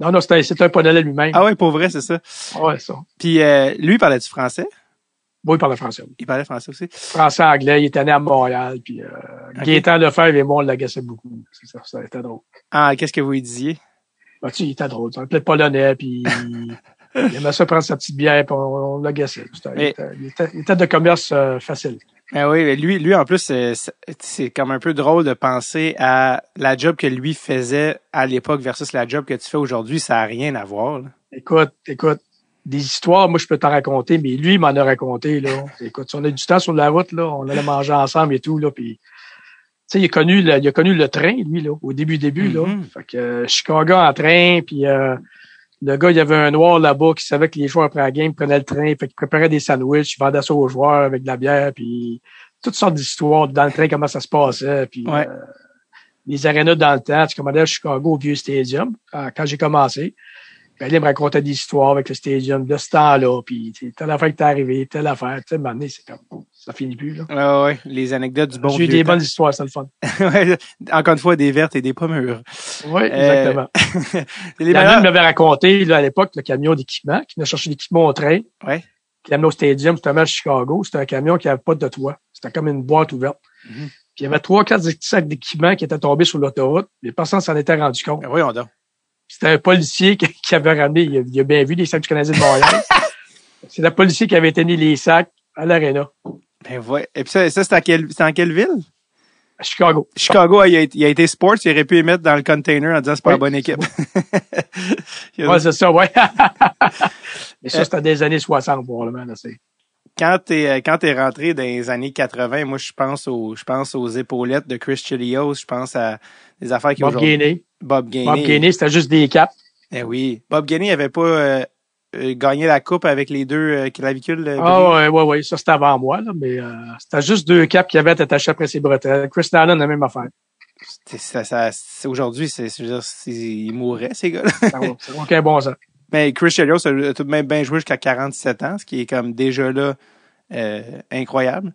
Non, non, c'était, c'était un polonais lui-même. Ah ouais, pour vrai, c'est ça. Ouais, ça. Puis euh, lui, parlait-tu français? Bon, il parlait français. Il parlait français aussi? Français, anglais, il était né à Montréal, puis euh, Ok. Gaétan Lefebvre et moi, on l'agaçait beaucoup. C'est ça, ça était drôle. Ah, qu'est-ce que vous lui disiez? Bah, tu sais, il était drôle. L'appelait le polonais, puis *laughs* il aimait ça prendre sa petite bière, puis on, on l'agaçait. C'était- Il, Mais- était, il, était, il était de commerce euh, facile. Ah oui, lui, lui en plus, c'est- comme un peu drôle de penser à la job que lui faisait à l'époque versus la job que tu fais aujourd'hui. Ça n'a rien à voir. là. Écoute, écoute, des histoires, moi, je peux t'en raconter, mais lui, il m'en a raconté, là. Écoute, si on a du temps sur la route, là, on allait manger ensemble et tout, là, puis... Tu sais, il a connu le, il a connu le train, lui, là, au début, début, là. Mhm. Fait que euh, Chicago en train, puis euh, le gars, il y avait un noir là-bas qui savait que les joueurs après la game prenaient le train, fait qu'il préparait des sandwichs, il vendait ça aux joueurs avec de la bière, puis toutes sortes d'histoires dans le train, comment ça se passait, puis... Ouais. euh, les arénas dans le temps. Tu commandais à Chicago au vieux stadium quand, quand j'ai commencé. Ben, il me racontait des histoires avec le stadium de ce temps-là, puis telle affaire qui t'est arrivée, telle affaire. Tu sais, c'est comme, ça finit plus, là. Ah ouais, les anecdotes du bon J'ai eu des temps. bonnes histoires, c'est le fun. *laughs* Ouais, Encore une fois, des vertes et des pas mûres. Oui, Euh, exactement. *laughs* C'est les Il y en a meilleurs- qui m'avait raconté, là, à l'époque, le camion d'équipement, qui venait chercher l'équipement au train, Ouais. qui l'amenait au stadium, justement, à Chicago. C'était un camion qui avait pas de toit. C'était comme une boîte ouverte. Mhm. Puis il y avait trois, quatre sacs d'équipement qui étaient tombés sur l'autoroute. Les personnes s'en étaient rendu compte. Ben voyons donc. C'était un policier qui, *laughs* qui avait ramené, il a, il a bien vu les sacs du Canadien de Montréal. C'est le policier qui avait tenu les sacs à l'aréna, Ben ouais. Et puis ça, ça c'est en quelle, c'est en quelle ville? à Chicago. Chicago, il a, été- il a été sports, il aurait pu les mettre dans le container en disant c'est pas Oui. la bonne équipe. A- *laughs* Ouais, c'est ça, ouais. *laughs* Mais ça, c'était des années 60, probablement, là, c'est. quand t'es euh, quand t'es rentré dans les années 80, moi je pense aux je pense aux épaulettes de Chris Chilios, je pense à des affaires qui Bob Gainey. Bob Gainey. Bob Gainey, c'était juste des caps. Eh oui, Bob Gainey avait pas euh, gagné la coupe avec les deux euh, clavicules. euh, Ah ouais, ouais, ouais, ça c'était avant moi, là, mais euh, c'était juste deux caps qui avaient été attachés après ses bretelles. Chris Allen, la même affaire. Ça, ça, aujourd'hui, c'est, ils mourraient ces gars-là. Ça aucun bon sens. Mais Chris Chelios a tout de même bien joué jusqu'à 47 ans, ce qui est comme déjà là euh, incroyable.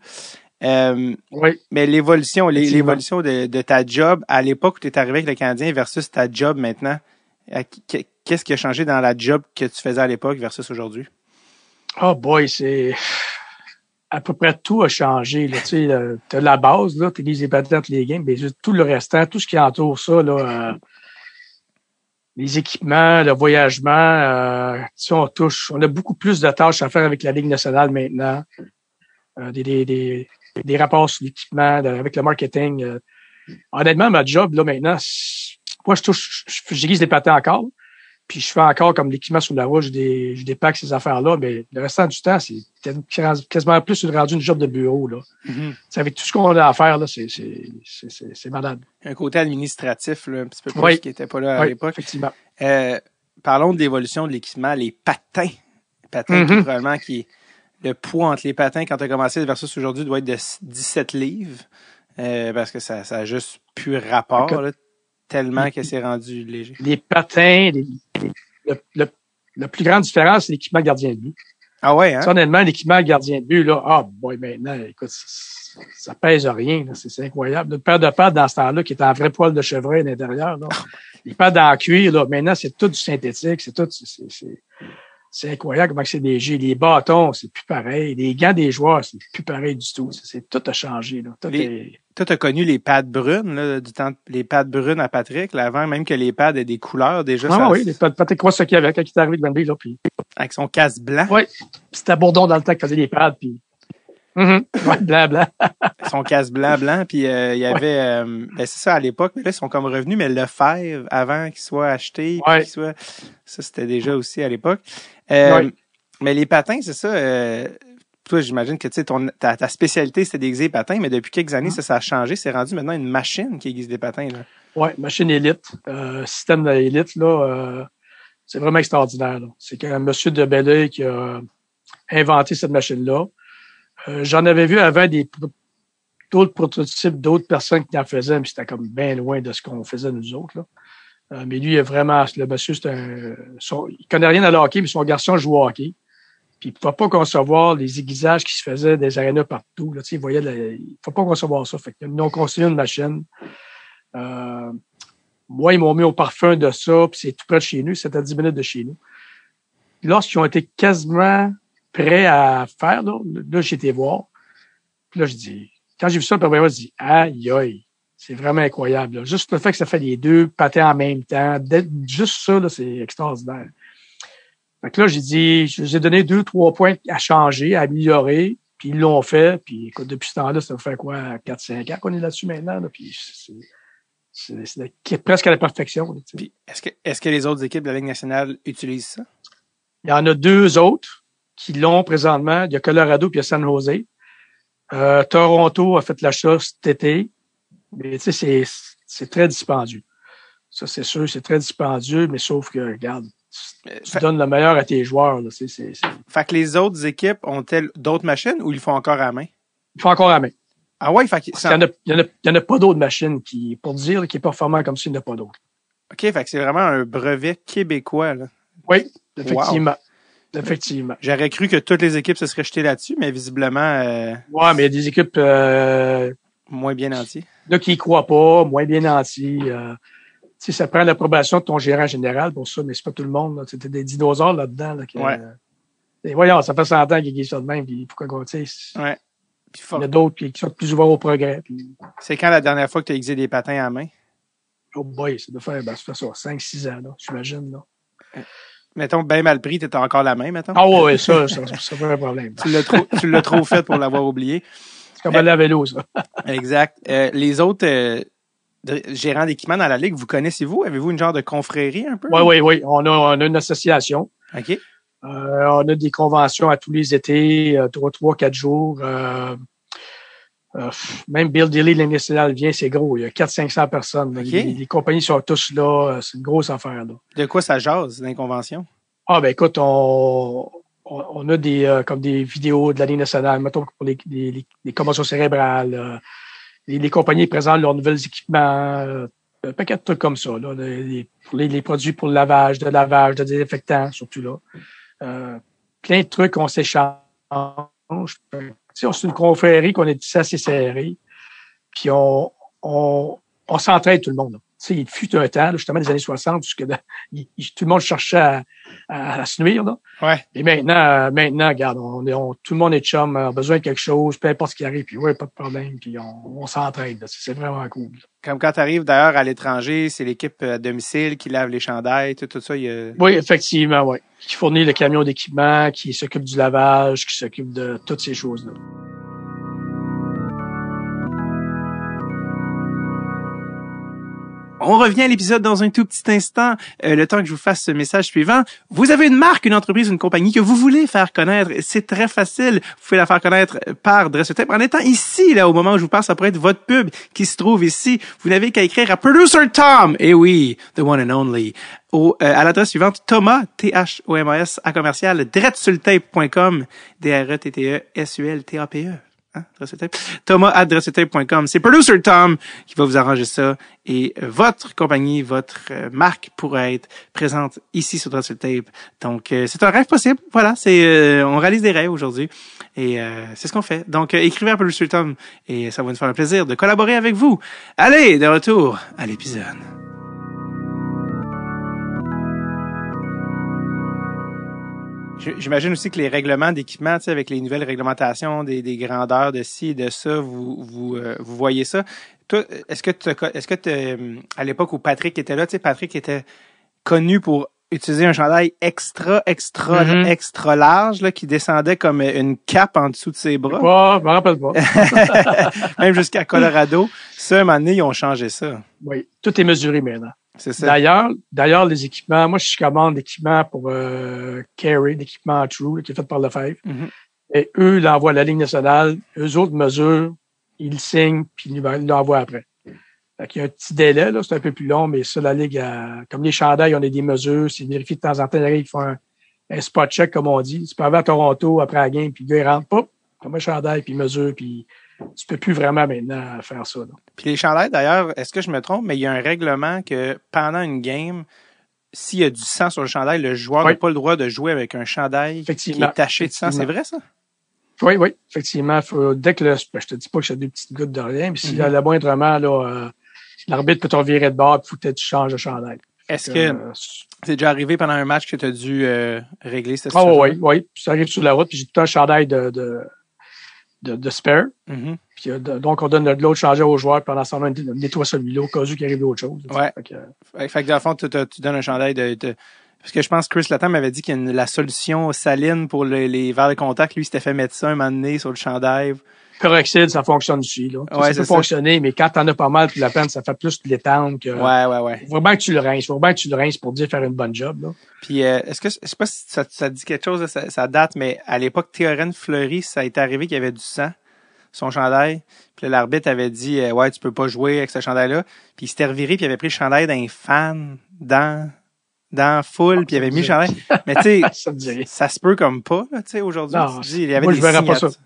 Euh, Oui. mais l'évolution, l'évolution de, de ta job à l'époque où tu es arrivé avec le Canadien versus ta job maintenant, qu'est-ce qui a changé dans la job que tu faisais à l'époque versus aujourd'hui? Oh boy, c'est à peu près tout a changé. Tu t'as la base, là, tu les patentes, les games, mais tout le restant, tout ce qui entoure ça, là, euh, les équipements, le voyagement, euh, sais, on touche, on a beaucoup plus de tâches à faire avec la Ligue nationale maintenant. Euh, des, rapports sur l'équipement, avec le marketing. Honnêtement, ma job, là, maintenant, moi, je touche, je- j'aiguise les patins encore. Puis je fais encore comme l'équipement sur la route, je, dé, je ces affaires-là, mais le restant du temps, c'est quasiment plus une rendu une job de bureau. Là. C'est avec tout ce qu'on a à faire, là, c'est, malade. Un côté administratif, là, un petit peu plus, Oui. qui n'était pas là à Oui, l'époque. effectivement. Euh, parlons de l'évolution de l'équipement, les patins. Les patins qui Mhm. probablement qui le poids entre les patins quand tu as commencé versus aujourd'hui doit être de 17 livres. Euh, parce que ça, ça a juste plus rapport, là, tellement que c'est rendu léger. Les patins, les- le, le, la plus grande différence, c'est l'équipement gardien de but. Ah ouais, hein? Honnêtement, l'équipement gardien de but, là, ah, boy, maintenant, écoute, ça, ça pèse rien, c'est, incroyable. Notre paire de pattes dans ce temps-là, qui était en vrai poil de chevreuil à l'intérieur, là, *laughs* les pattes en cuir, là, maintenant, c'est tout du synthétique, c'est tout, c'est, incroyable comment c'est léger. Les bâtons, c'est plus pareil. Les gants des joueurs, c'est plus pareil du tout. C'est, c'est- tout a changé, là. Tout Les- est- Toi, t'as connu les pads brunes, là, du temps, les pads brunes à Patrick, là, avant même que les pads aient des couleurs, déjà, Ah ça- oui, les pattes, Patrick Roy, ce qu'il y avait quand il est arrivé de Granby, là, puis avec son casque blanc, Ouais. C'était Bourdon dans le temps qui faisait les pads, puis. Mhm. Ouais, blanc, blanc. *laughs* son casque blanc, blanc, puis euh, il y avait, euh, ben c'est ça à l'époque, mais là, ils sont comme revenus, mais le Fèvre, avant qu'il soit acheté, puis Ouais. qu'il soit, ça, c'était déjà aussi à l'époque. Euh, Ouais. Mais les patins, c'est ça, euh, toi, j'imagine que, tu sais, ta, ta spécialité, c'était d'aiguiser les patins, mais depuis quelques années, ça, ça a changé, c'est rendu maintenant une machine qui aiguise des patins, là. Ouais, machine élite. Euh, système d'élite, là, euh, c'est vraiment extraordinaire. C'est qu'un monsieur de Belleuil qui a inventé cette machine-là. Euh, J'en avais vu avant des d'autres prototypes, d'autres personnes qui en faisaient, mais c'était comme bien loin de ce qu'on faisait nous autres. Là. Mais lui, il est vraiment, le monsieur, c'est un, son- il connaît rien à le hockey, mais son garçon joue au hockey. Puis il ne peut pas concevoir les aiguisages qui se faisaient des arénas partout. Là, il ne faut pas concevoir ça. Fait qu'ils ont construit une machine. Euh, moi, ils m'ont mis au parfum de ça, puis c'est tout près de chez nous, c'était à 10 minutes de chez nous. Lorsqu'ils ont été quasiment prêts à faire, là, là j'ai été voir. Puis là, je dis, quand j'ai vu ça, le premier je dis, aïe, aïe, c'est vraiment incroyable. là. Juste le fait que ça fait les deux patins en même temps, juste ça, c'est extraordinaire. Fait que là, j'ai dit, je les ai donné deux, trois points à changer, à améliorer, puis ils l'ont fait. Puis écoute, depuis ce temps-là, ça fait quoi, 4-5 ans qu'on est là-dessus maintenant, là, puis c'est- c'est c'est- c'est presque à la perfection. est-ce que, est-ce que les autres équipes de la Ligue nationale utilisent ça? Il y en a deux autres qui l'ont présentement. Il y a Colorado puis il y a San Jose. Euh, Toronto a fait l'achat cet été. Mais tu sais, c'est, c'est très dispendieux. Ça, c'est sûr, c'est très dispendieux, mais sauf que, regarde, tu Fait, donnes le meilleur à tes joueurs. Là, c'est, c'est, c'est- fait que les autres équipes ont-elles d'autres machines ou ils le font encore à la main? Il faut encore la main. Ah ouais, fait que, Parce en il y en en a pas d'autres machines qui, pour dire qui est performant comme ça, il n'y en a pas d'autres. OK, fait que c'est vraiment un brevet québécois, là. Oui, effectivement. Effectivement. J'aurais cru que toutes les équipes se seraient jetées là-dessus, mais visiblement, euh, Ouais, mais il y a des équipes euh, moins bien nantis. là, qui y croient pas, moins bien nantis. Euh, sais, ça prend l'approbation de ton gérant général pour ça, mais c'est pas tout le monde. t'as des dinosaures là-dedans. Là, Ouais. euh, voyons, ça fait 100 ans qu'ils ça de même, puis pourquoi qu'on- Ouais. Il y a d'autres qui, qui sont plus ouverts au progrès. Puis, C'est quand la dernière fois que tu as aiguisé des patins à main? oh boy, ça doit faire, ben, ça fait ça, 5-6 ans, là, j'imagine. Là. Mettons, bien mal pris, t'étais encore la main, mettons? Ah ouais, ouais, ça, ça, ça fait un problème. Tu l'as trop, tu l'as trop fait pour l'avoir oublié. C'est comme aller à vélo, ça. Exact. Euh, les autres euh, gérants d'équipement dans la ligue, vous connaissez-vous? Avez-vous une genre de confrérie un peu? Oui, oui, oui. On a, on a une association. OK. Euh, on a des conventions à tous les étés, euh, trois, trois, quatre jours. Euh, euh, même Bill Dilly, l'année nationale, vient, c'est gros. Il y a 400-500 personnes. Les, les compagnies sont tous là. C'est une grosse affaire. Là. De quoi ça jase, l'inconvention? Ah ben écoute, on, on, on a des comme des vidéos de l'année nationale, mettons pour les, les, les- les commotions cérébrales. Les, les compagnies présentent leurs nouveaux équipements, euh, un paquet de trucs comme ça. Là, les, les- les, produits pour le lavage, de lavage, de désinfectant, surtout là. Euh, plein de trucs qu'on s'échange. C'est une confrérie qu'on est assez serré. Puis on, on, on s'entraide tout le monde. là. Tu sais, il fut un temps, là, justement, des années 60, puisque de- il- il- tout le monde cherchait à, à, à se nuire. Là. Ouais. Et maintenant, euh, maintenant, regarde, on, est- on- tout le monde est chum, a besoin de quelque chose, peu importe ce qui arrive, puis ouais, pas de problème, puis on, on s'entraide. là. C'est vraiment cool. Comme quand tu arrives d'ailleurs à l'étranger, c'est l'équipe à domicile qui lave les chandails, tout, tout ça. Il y a... Oui, effectivement, oui. Qui fournit le camion d'équipement, qui s'occupe du lavage, qui s'occupe de toutes ces choses-là. On revient à l'épisode dans un tout petit instant, euh, le temps que je vous fasse ce message suivant. Vous avez une marque, une entreprise, une compagnie que vous voulez faire connaître. C'est très facile. Vous pouvez la faire connaître par Dressotape. En étant ici, là, au moment où je vous parle, ça pourrait être votre pub qui se trouve ici. Vous n'avez qu'à écrire à Producer Tom. Et oui, the one and only. Euh, à l'adresse suivante, Thomas, T-H-O-M-A-S, à commercial, dretsultape.com, D-R-E-T-T-E-S-U-L-T-A-P-E. Hein? Thomas at. C'est Producer Tom qui va vous arranger ça et euh, votre compagnie, votre euh, marque pourra être présente ici sur Dressotape. Donc, euh, c'est un rêve possible. Voilà, c'est euh, on réalise des rêves aujourd'hui et euh, c'est ce qu'on fait. Donc, écrivez à Producer Tom et ça va nous faire un plaisir de collaborer avec vous. Allez, de retour à l'épisode. J'imagine aussi que les règlements d'équipement, tu sais, avec les nouvelles réglementations des, des grandeurs de ci et de ça, vous vous, euh, vous voyez ça. Toi, est-ce que tu est-ce que euh, à l'époque où Patrick était là, tu sais, Patrick était connu pour utiliser un chandail extra, extra, Mhm. extra large, là, qui descendait comme une cape en dessous de ses bras, Pas, je me rappelle pas. *laughs* même jusqu'à Colorado. Ça, un moment donné, ils ont changé ça. oui, tout est mesuré maintenant. C'est ça. D'ailleurs, d'ailleurs, les équipements, moi, je commande l'équipement pour euh, Carry, l'équipement True, là, qui est fait par Lefebvre. Mhm. Et eux, ils l'envoient à la ligne nationale. Eux autres mesurent, ils le signent, puis ils l'envoient après. Fait qu'il y a un petit délai, là, c'est un peu plus long, mais ça, la Ligue, a- comme les chandails, on a des mesures, c'est vérifié de temps en temps, ils font un, un spot check, comme on dit. Tu peux aller à Toronto après la game, puis le gars, il rentre, pas, comme un chandail, puis il mesure, puis tu peux plus vraiment maintenant faire ça. Là. Puis les chandails, d'ailleurs, est-ce que je me trompe, mais il y a un règlement que pendant une game, s'il y a du sang sur le chandail, le joueur Oui. n'a pas le droit de jouer avec un chandail qui est taché de sang. C'est vrai, ça? Oui, oui, effectivement. Faut, dès que le, ben, je te dis pas que j'ai deux petites gouttes de rien, mais s'il y a le moindrement, là, euh, l'arbitre peut t'en virer de bord, il faut que tu changes de chandail. Est-ce Euh, que c'est déjà arrivé pendant un match que tu as dû euh, régler cette Ah situation? oui, oui. Puis ça arrive sur la route, puis j'ai tout un chandail de, de, de, de spare. Mhm. Puis, euh, de- donc, on donne de l'autre changer aux joueurs, puis pendant ce temps-là, on nettoie celui-là au cas où il arrive d'autres choses. Ouais. Fait que, euh, Fait, que dans le fond, tu, tu- donnes un chandail de, de- Parce que je pense que Chris Latam m'avait dit qu'il y a une- la solution saline pour le- les verres de contact. Lui, il s'était fait mettre ça un moment donné sur le chandail. Peroxyde, ça fonctionne aussi. Là. Ouais, ça peut ça. fonctionner, mais quand t'en as pas mal, puis la peine, ça fait plus l'étendre que. Ouais, ouais, ouais. Faut vraiment que tu le rinces. Faut vraiment que tu le rinces pour dire faire une bonne job. Là. Puis, euh, est-ce que, je sais pas si ça, ça te dit quelque chose, ça, ça date, mais à l'époque, Théorène Fleury, ça a été arrivé qu'il y avait du sang, son chandail. Puis l'arbitre avait dit, euh, ouais, tu peux pas jouer avec ce chandail-là. Puis il s'était reviré, puis il avait pris le chandail d'un fan dans, dans foule, puis il avait mis le chandail. Mais tu sais, *laughs* ça ça se peut comme pas, tu sais, aujourd'hui. Il y avait moi, des je verrais pas signatures.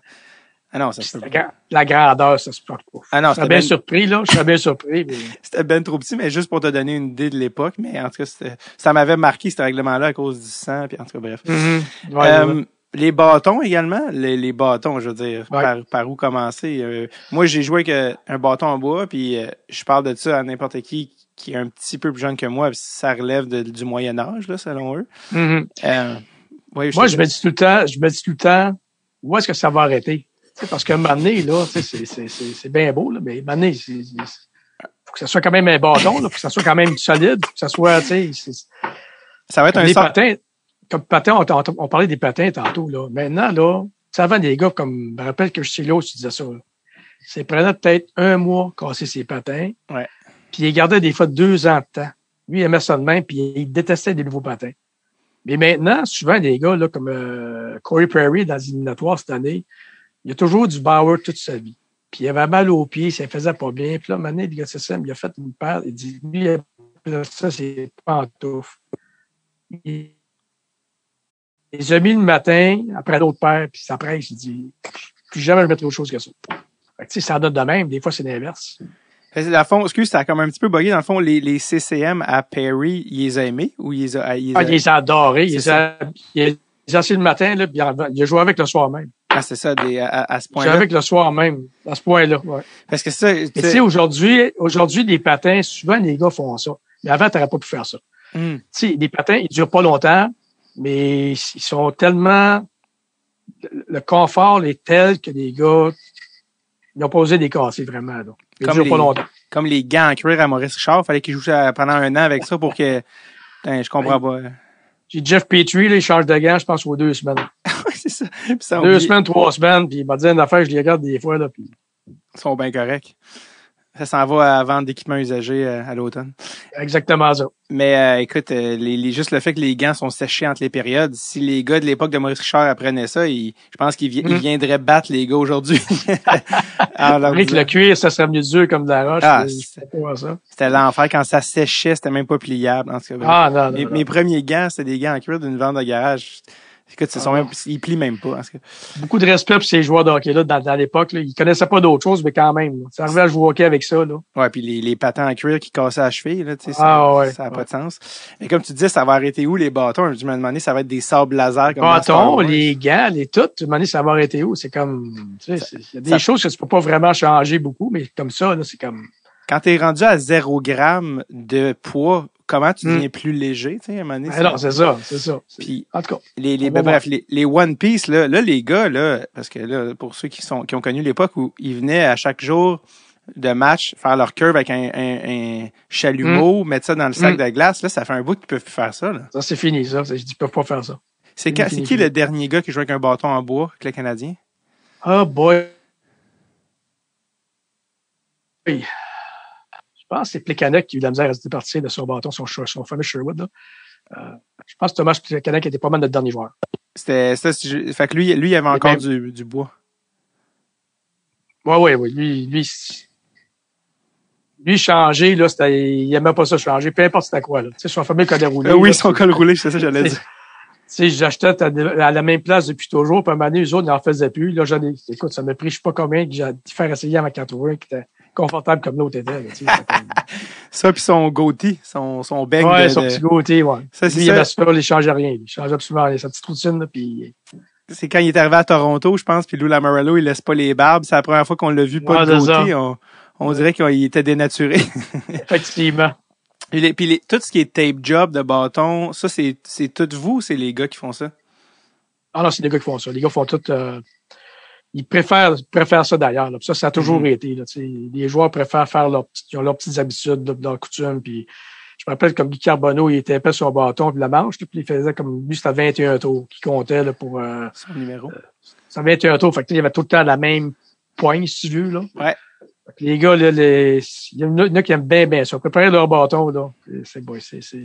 Ah non, ça se peut pas. la grandeur, ça se peut pas. Ah non, serais bien ben, surpris, là. Je serais bien surpris, mais *laughs* c'était ben trop petit, mais juste pour te donner une idée de l'époque. Mais en tout cas, ça m'avait marqué ce règlement-là à cause du sang. Puis en tout cas, bref. Mm-hmm. Ouais, Euh, ouais. Les bâtons également, les, les bâtons, je veux dire, Ouais. par, par où commencer? Euh, moi, j'ai joué avec euh, un bâton en bois, puis euh, je parle de ça à n'importe qui qui est un petit peu plus jeune que moi, puis ça relève de- du Moyen Âge, là, selon eux. Ouais, Moi, je me dis tout le temps, je me dis tout le temps, où est-ce que ça va arrêter? Tu sais, parce qu'à un moment donné, là, tu sais, c'est, c'est, c'est, c'est bien beau, là, mais à un moment donné, c'est, c'est- faut que ça soit quand même un bâton, là, faut que ça soit quand même solide, faut que ça soit, tu sais, ça va être un patins, comme patins, on, on, on parlait des patins tantôt, là. Maintenant, là, sais, avant, des gars comme, je me rappelle que je suis là, tu disais ça, là. C'est prenait peut-être un mois casser ses patins. Ouais. Puis il gardait des fois deux ans de temps. Lui, il aimait ça de même, puis il détestait des nouveaux patins. Mais maintenant, souvent, des gars, là, comme euh, Corey Perry dans les éliminatoires cette année, il a toujours du Bauer toute sa vie. Puis il avait mal aux pieds, ça faisait pas bien. Puis là, maintenant, SSM, il a fait une paire, il dit, lui, il a- ça, c'est pantoufle. Il il les a mis le matin, après l'autre paire, puis ça presse, il dit, plus jamais je mettrai autre chose que ça. Fait que, ça donne de même. Des fois, c'est l'inverse. Le fond, excuse, ça a comme un petit peu bugué. Dans le fond, les, les CCM à Perry, il les a aimés ou il les a, il les a- Ah, il les a adorés. Il les a, il les a assis le matin, là, puis il il a joué avec le soir même. Ah, c'est ça, des, à, à ce point-là. avec le soir même, à ce point-là. Ouais. Parce que ça, tu sais- aujourd'hui, aujourd'hui, les patins, souvent, les gars font ça. Mais avant, t'aurais pas pu faire ça. Hmm. Tu sais, les patins, ils durent pas longtemps, mais ils sont tellement, le confort est tel que les gars, ils n'ont pas osé les casser vraiment, là. Ils Comme durent les- pas longtemps. comme les gants en cuir à Maurice Richard, fallait qu'il joue ça pendant un an avec ça pour que. Putain, je comprends pas. J'ai Jeff Petrie, là, il change de gants, je pense, aux deux semaines. C'est ça. Puis ça, Deux oublie- semaines, trois semaines, puis il m'a dit une affaire, je les regarde des fois, là, puis Ils sont bien corrects. Ça s'en va à vendre d'équipements usagés euh, à l'automne. exactement ça. Mais euh, écoute, euh, les, les- juste le fait que les gants sont séchés entre les périodes, si les gars de l'époque de Maurice Richard apprenaient ça, ils- je pense qu'ils vi- Mm. ils viendraient battre les gars aujourd'hui. *laughs* Avec le cuir, ça serait mieux dur comme de la roche. Ah. C'était l'enfer quand ça séchait, c'était même pas pliable. En tout cas. Ah, non, non, mes, non. mes premiers gants, c'était des gants en cuir d'une vente de garage. Écoute, ils, sont Ah. même, ils plient même pas. Beaucoup de respect pour ces joueurs de hockey-là dans, dans l'époque. Ils connaissaient pas d'autre chose, mais quand même. là. Ça arrivait à jouer au hockey avec ça. Là. Ouais, puis les, les patins en cuir qui cassaient à la cheville, là, tu sais, ça, Ah, ouais, ça a pas de sens. Et comme tu disais, ça va arrêter où les bâtons? Je me demandais, ça va être des sables laser comme Bâtons, les gants, les tout. Tu me demandais, ça va arrêter où? C'est comme, tu sais, il y a des ça- choses que tu peux pas vraiment changer beaucoup, mais comme ça, là, c'est comme, Quand t'es rendu à 0 gramme de poids, comment tu Hmm. deviens plus léger, tu sais, à un moment donné? Ah non, c'est ça, c'est ça. Puis En tout cas, les, les ben, bref, les, les One Piece, là, là, les gars, là, parce que là, pour ceux qui sont qui ont connu l'époque où ils venaient à chaque jour de match faire leur curve avec un, un, un chalumeau, mettre ça dans le sac Mm. de glace, là, ça fait un bout qu'ils peuvent plus faire ça. Là. ça, c'est fini, ça. C'est- Je dis, ils peuvent pas faire ça. C'est qui fini. le dernier gars qui joue avec un bâton en bois avec le Canadien? Ah, boy. Oui. Je pense que c'est Plekanec qui a eu de la misère à se départir de son bâton, son, son fameux Sherwood. Là. Euh, je pense que Thomas Plekanec était pas mal notre dernier joueur. C'était, c'était- fait que lui, lui, il avait encore même- du, du bois. Oui, oui, oui. Lui, lui, lui changer, là, il aimait pas ça changer, peu importe c'était quoi. Là. Son fameux col roulé. Euh, oui, là, son col roulé, c'est ça que j'allais *laughs* dire. Sais, j'achetais à, la même place depuis toujours, puis à un moment donné, eux autres, n'en faisaient plus. Là, j'en ai, écoute, ça m'a pris, je sais pas combien, que j'ai faire essayer à ma 80 qui était confortable comme l'autre était. là, tu sais, comme- *laughs* Ça, puis son goatee, son, son bec ouais, de, son petit côté, ouais. Ça, c'est Lui, il ça. il changeait rien. Il changeait absolument rien. Sa petite routine, là, puis c'est quand il est arrivé à Toronto, je pense, puis Lou Lamorello, il laisse pas les barbes. C'est la première fois qu'on l'a vu pas Ouais, de goatee. On, on dirait qu'il était dénaturé. *laughs* effectivement. puis les- puis les- tout ce qui est tape job de bâton, ça, c'est, c'est tout vous ou c'est les gars qui font ça? Ah non, c'est des gars qui font ça. Les gars font tout. euh, ils préfèrent, préfèrent ça d'ailleurs. Ça, ça a toujours Mhm. été. Là, les joueurs préfèrent faire leurs ils ont leurs petites habitudes, là, leurs coutumes. Puis je me rappelle comme Guy Carbonneau, il était épais sur le bâton puis la manche, là, puis il faisait comme lui, c'était 21 tours qui comptait là, pour euh, Son numéro. c'était 21 tours. Fait que, il y avait tout le temps la même poigne, si tu veux. Là. Ouais. Fait que les gars, là, les, il y en a, il y en a qui aiment bien, bien ça. Préparer leur bâton, là. C'est, boy, c'est, c'est,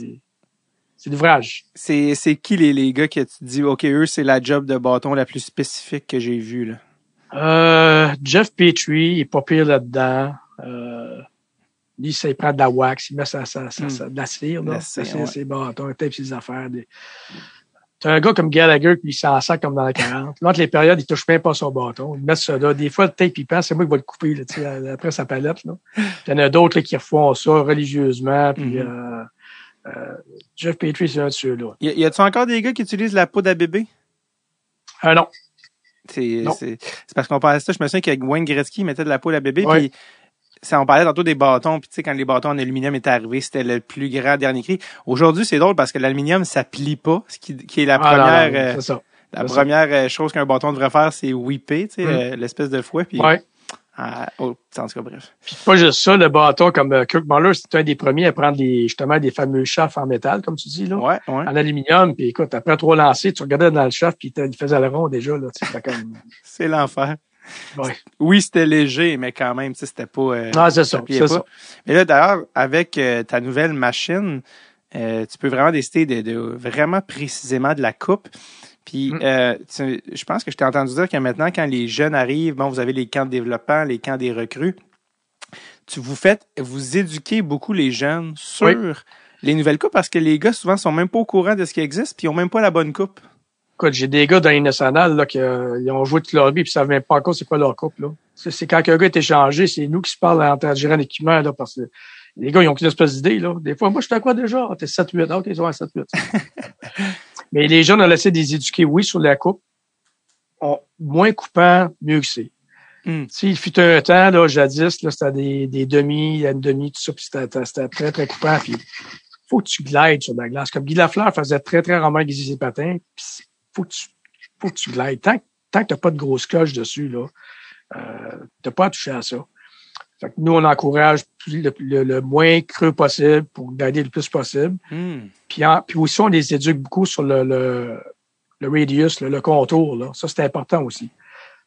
l'ouvrage. C'est, c'est qui les, les gars que tu dis, OK, eux, c'est la job de bâton la plus spécifique que j'ai vue, là? Euh, Jeff Petrie, il est pas pire là-dedans. Euh, lui, ça, il prend de la wax, il met sa, sa, sa, Hmm. sa- de la cire, là. la cire, ouais. ses bâtons, il tape ses affaires. Des... T'as un gars comme Gallagher qui s'en sent comme dans la 40. L'autre, les périodes, il touche même pas son bâton. Il met ça là. Des fois, le tape, il pense, c'est moi qui vais le couper, là, après sa palette, là. *laughs* Puis il y en a d'autres, qui refont ça religieusement. Puis, Mhm. euh, euh, Jeff Petrie, c'est un de ceux-là. Y, y a-tu encore des gars qui utilisent la poudre à bébé? Ah non. C'est parce qu'on parlait de ça. Je me souviens qu'avec Wayne Gretzky, mettait de la poudre à bébé. Puis ça, on parlait tantôt des bâtons. Puis tu sais, quand les bâtons en aluminium étaient arrivés, c'était le plus grand dernier cri. Aujourd'hui, c'est drôle parce que l'aluminium, ça plie pas, ce qui, qui est la Ah, non, première, non, euh, la première euh, chose qu'un bâton devrait faire, c'est whipper, tu sais, Mm. euh, l'espèce de fouet. Puis, Ouais. Ah, oh, en tout cas, bref. Puis pas juste ça, le bâton, comme euh, Kirk Muller, c'était un des premiers à prendre des, justement des fameux chafs en métal, comme tu dis, là. Ouais, ouais. En aluminium, puis écoute, après trois lancers, tu regardais dans le shaft, puis il faisait le rond déjà, là, tu sais, c'était comme, *laughs* C'est l'enfer. ouais. Oui, c'était léger, mais quand même, tu sais, c'était pas. euh, Ah, c'est ça, c'est pas. ça. Mais là, d'ailleurs, avec euh, ta nouvelle machine, euh, tu peux vraiment décider de, de vraiment précisément de la coupe. Puis, Mm. euh, tu- je pense que je t'ai entendu dire que maintenant, quand les jeunes arrivent, bon, vous avez les camps de développement, les camps des recrues. Tu vous faites, vous éduquez beaucoup les jeunes sur Oui. les nouvelles coupes parce que les gars souvent sont même pas au courant de ce qui existe puis ils ont même pas la bonne coupe. Écoute, j'ai des gars dans les nationales, là, qui euh, ils ont joué toute leur vie, puis ils savent même pas encore c'est quoi leur coupe, là. C'est quand un gars est échangé, c'est nous qui se parlent en gérant d'équipement, là, parce que les gars, ils ont qu'une espèce d'idée, là. Des fois, moi, je suis à quoi déjà? Ah, T'es 7-8. Ah, OK, ils ont un 7-8. Mais les jeunes, on laissé des éduquer, oui, sur la coupe. On- moins coupant, mieux que c'est. Sais, il fut un temps, là, jadis, là, c'était des, des demi, une demi, tout ça, puis c'était c'était très, très coupant, puis faut que tu glides sur la glace. Comme Guy Lafleur faisait très, très rarement aiguiser ses patins, puis faut que tu, faut que tu glides. Tant, que- tant que t'as pas de grosse coche dessus, là, euh, t'as pas à toucher à ça. Fait que nous, on encourage le, le- le moins creux possible pour glider le plus possible. Hmm. Puis, en- puis aussi, on les éduque beaucoup sur le, le, le radius, le, le contour. Là. Ça, c'est important aussi.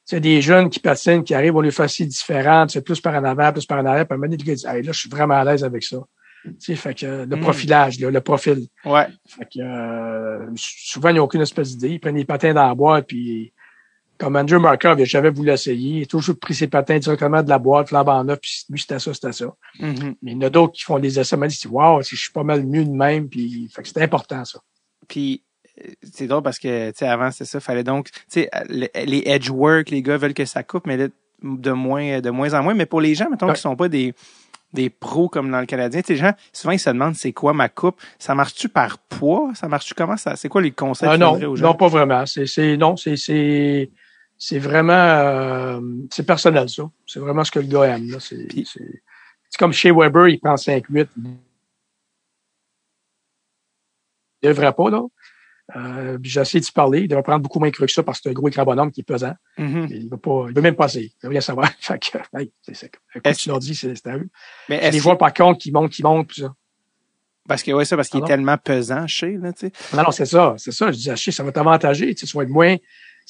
Sais, des jeunes qui patinent, qui arrivent, on les fait assez différents, sais, plus par en avant, plus par en arrière, puis à un moment donné, Hey, là, je suis vraiment à l'aise avec ça. Tu sais, fait que euh, le Mm. profilage, là, le profil. Ouais. Fait que euh, souvent, ils n'ont aucune espèce d'idée. Ils prennent des patins dans la boîte, puis comme Andrew Markov, il a jamais voulu l'essayer. Il a toujours pris ses patins directement de la boîte, flambe en neuf, puis lui, c'était ça, c'était ça. Mhm. Mais il y en a d'autres qui font des essais, ils disent, wow, je suis pas mal mieux de même, puis fait que c'est important, ça. Puis euh, c'est drôle parce que tu sais avant c'est ça, fallait donc tu sais le- les edge work, les gars veulent que ça coupe mais là, de moins de moins en moins mais pour les gens mettons Ouais. qui sont pas des des pros comme dans le Canadien, tu sais les gens souvent ils se demandent c'est quoi ma coupe, ça marche-tu par poids, ça marche-tu comment? Ça c'est quoi les conseils Ah tu non, aux gens? Non, pas vraiment. C'est, c'est, non, c'est, c'est, c'est vraiment, euh, c'est personnel, ça. C'est vraiment ce que le gars aime, là. C'est, c'est, c'est comme chez Weber, il prend 5-8. Il devrait pas, là. Euh, j'ai essayé d'y parler. Il devrait prendre beaucoup moins cru que ça parce que c'est un gros écran bonhomme qui est pesant. Mhm. Mais il veut pas, il veut même pas essayer. Il veut rien savoir. *laughs* fait que, hey, c'est ça. Écoute, Est-ce- tu leur dis, c'est, c'est à eux. Mais Les est-ce vois, par contre, qui montent, qui montent, tout ça. parce que ouais ça parce qu'il est tellement pesant chez là tu sais. Non, non, c'est ça, c'est ça. Je dis, acheter, ça va t'avantager. Tu sais, ça va être moins,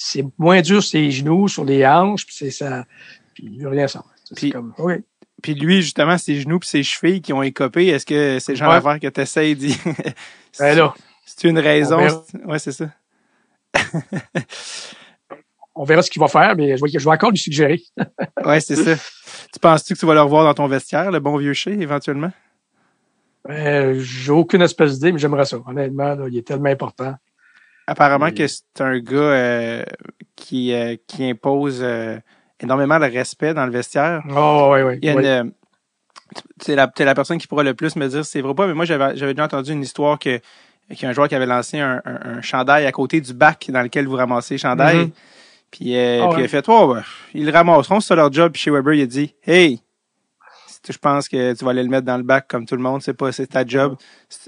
c'est moins dur sur les genoux, sur les hanches, puis c'est ça. Puis il veut rien savoir. C'est Puis- comme, oui. Puis lui justement ses genoux puis ses chevilles qui ont écopé, est-ce que c'est le genre Ouais. d'affaire que tu essaies d'y *laughs* Ben là, C'est une raison, ouais c'est ça. *laughs* on verra ce qu'il va faire, mais je vais, je vais encore lui suggérer. *laughs* Ouais, c'est ça. Tu penses-tu que tu vas le revoir dans ton vestiaire, le bon vieux chez, éventuellement? Euh, j'ai aucune espèce d'idée, mais j'aimerais ça. Honnêtement, là, il est tellement important. Apparemment que c'est un gars euh, qui, euh, qui impose euh, énormément de respect dans le vestiaire. Oh, oui, oui. Il y a oui. une, c'est la, t'es la personne qui pourra le plus me dire c'est vrai ou pas, mais moi j'avais, j'avais déjà entendu une histoire que qu'il y a un joueur qui avait lancé un, un, un chandail à côté du bac dans lequel vous ramassez le chandail. Mhm. Puis, euh, Ah puis il a fait, oh, ben, ils le ramasseront, c'est leur job. Puis chez Weber, il a dit, hey, je pense que tu vas aller le mettre dans le bac comme tout le monde, c'est pas, c'est ta job.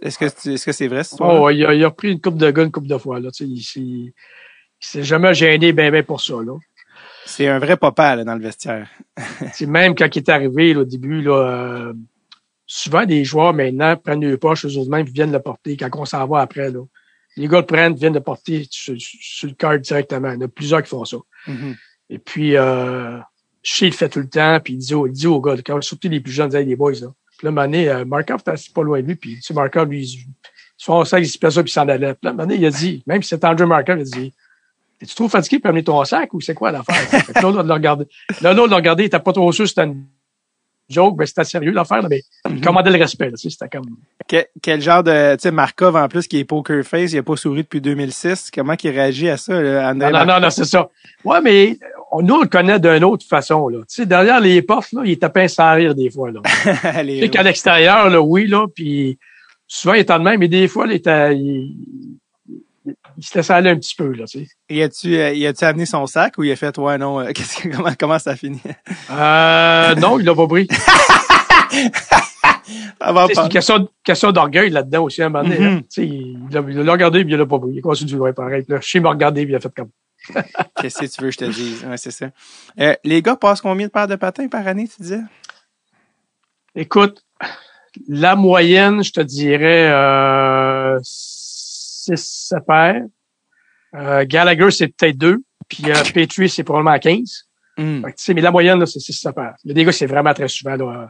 Est-ce que, est-ce que c'est vrai, cette histoire? Oh, il, a, il a repris une coupe de gars une coupe de fois. Là, tu sais, il, s'est- il s'est jamais gêné ben, ben pour ça. Là. C'est un vrai papa, là, dans le vestiaire. *laughs* Sais, même quand il est arrivé là, au début, là, euh, souvent des joueurs maintenant prennent le poche eux autres mêmes et viennent le porter quand on s'en va après. Là. Les gars le prennent, viennent le porter sur, sur le cœur directement. Il y en a plusieurs qui font ça. Mhm. Et puis, euh, Shea le fait tout le temps, puis il dit, au- il dit aux gars, quand, surtout les plus jeunes, il Hey, les boys, là. Puis là, un moment donné, euh, Markov était pas loin de lui, puis tu sais, Markov, lui, il font ça, il se ça, puis il s'en allait. Puis là, un moment donné, il a dit, même si c'est Andrew Markov, il a dit, es-tu trop fatigué pour amener ton sac ou c'est quoi l'affaire? L'autre l'a regardé. Là, l'autre l'a regardé, il était pas trop sûr c'était une joke, mais c'était sérieux l'affaire, mais il commandait le respect. là, tu sais, C'était comme. Que- quel genre de, tu sais, Markov en plus qui est poker face, il a pas souri depuis 2006. Comment qu'il réagit à ça, là, André? Non, non, non, non, c'est ça. Ouais, mais nous, on le connaît d'une autre façon. Là. Tu sais, derrière les portes, là, il tapait sans rire des fois. Là. *laughs* Tu sais qu'à l'extérieur, là, oui, là, puis souvent il était de même, mais des fois, il, était, il, il, il se laissait aller un petit peu. Là, tu sais. Y a-tu, euh, y a-tu amené son sac ou il a fait, ouais, non, euh, *laughs* qu'est-ce que, comment, comment ça finit? Euh, non, il l'a pas pris. *laughs* Sais, C'est une question, question d'orgueil là-dedans aussi, à un moment donné. Hein. Sais, Il il l'a il l'a regardé, puis il l'a pas pris. Il continue de jouer pareil. Là, chez m'a regardé, puis il a fait comme. *laughs* Qu'est-ce que tu veux que je te dise? Ouais, c'est ça. Euh, les gars passent combien de paires de patins par année, tu disais? Écoute, la moyenne, je te dirais, euh, 6, 7 paires. Euh, Gallagher, c'est peut-être 2. Puis euh, Petrie, c'est probablement 15. Hmm. Fait que, tu sais, mais la moyenne, là, c'est 6, 7 paires. Des gars, c'est vraiment très souvent. Là.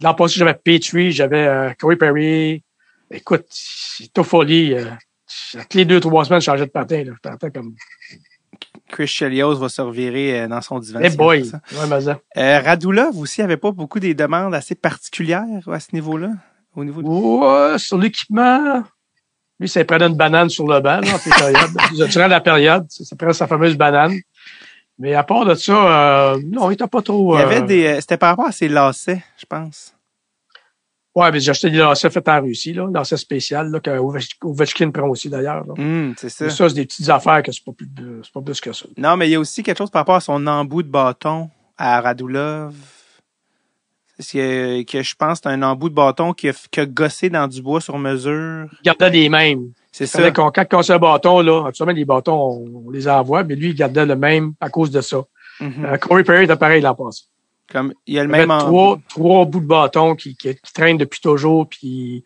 L'an passé, j'avais Petrie, j'avais euh, Corey Perry. Écoute, c'est tout folie. Euh, toutes les deux, trois semaines, je changeais de patin. Là. Je t'entends comme... Chris Chelios va se revirer euh, dans son divan. Hey c'est boy! Ouais, mais ça. Euh, Radulov aussi avait pas beaucoup des demandes assez particulières à ce niveau-là? Au niveau de... Ouais, sur l'équipement, lui, ça prenait une banane sur le banc, là, période. *laughs* Durant la période, ça prenait sa fameuse banane. Mais à part de ça, euh, non, il était pas trop... Il y avait euh, des, c'était par rapport à ses lacets, je pense. Ouais, mais j'ai acheté des lacets faits en Russie, là, lacets spécial, là, que Ovech- Ovechkin prend aussi, d'ailleurs. Hmm, c'est ça. Mais ça, c'est des petites affaires que c'est pas plus, c'est pas plus que ça. Non, mais il y a aussi quelque chose par rapport à son embout de bâton à Radulov. C'est que, que je pense que c'est un embout de bâton qui a, qui a gossé dans du bois sur mesure? Il gardait les mêmes. C'est ça. qu'on, quand on cassait un bâton, là, absolument, les bâtons, on, on les envoie, mais lui, il gardait le même à cause de ça. Mhm. Euh, Corey Perry était pareil l'an passé. Comme, il y a le Il y avait même trois, embout. trois bouts de bâton qui, qui, qui traînent depuis toujours, puis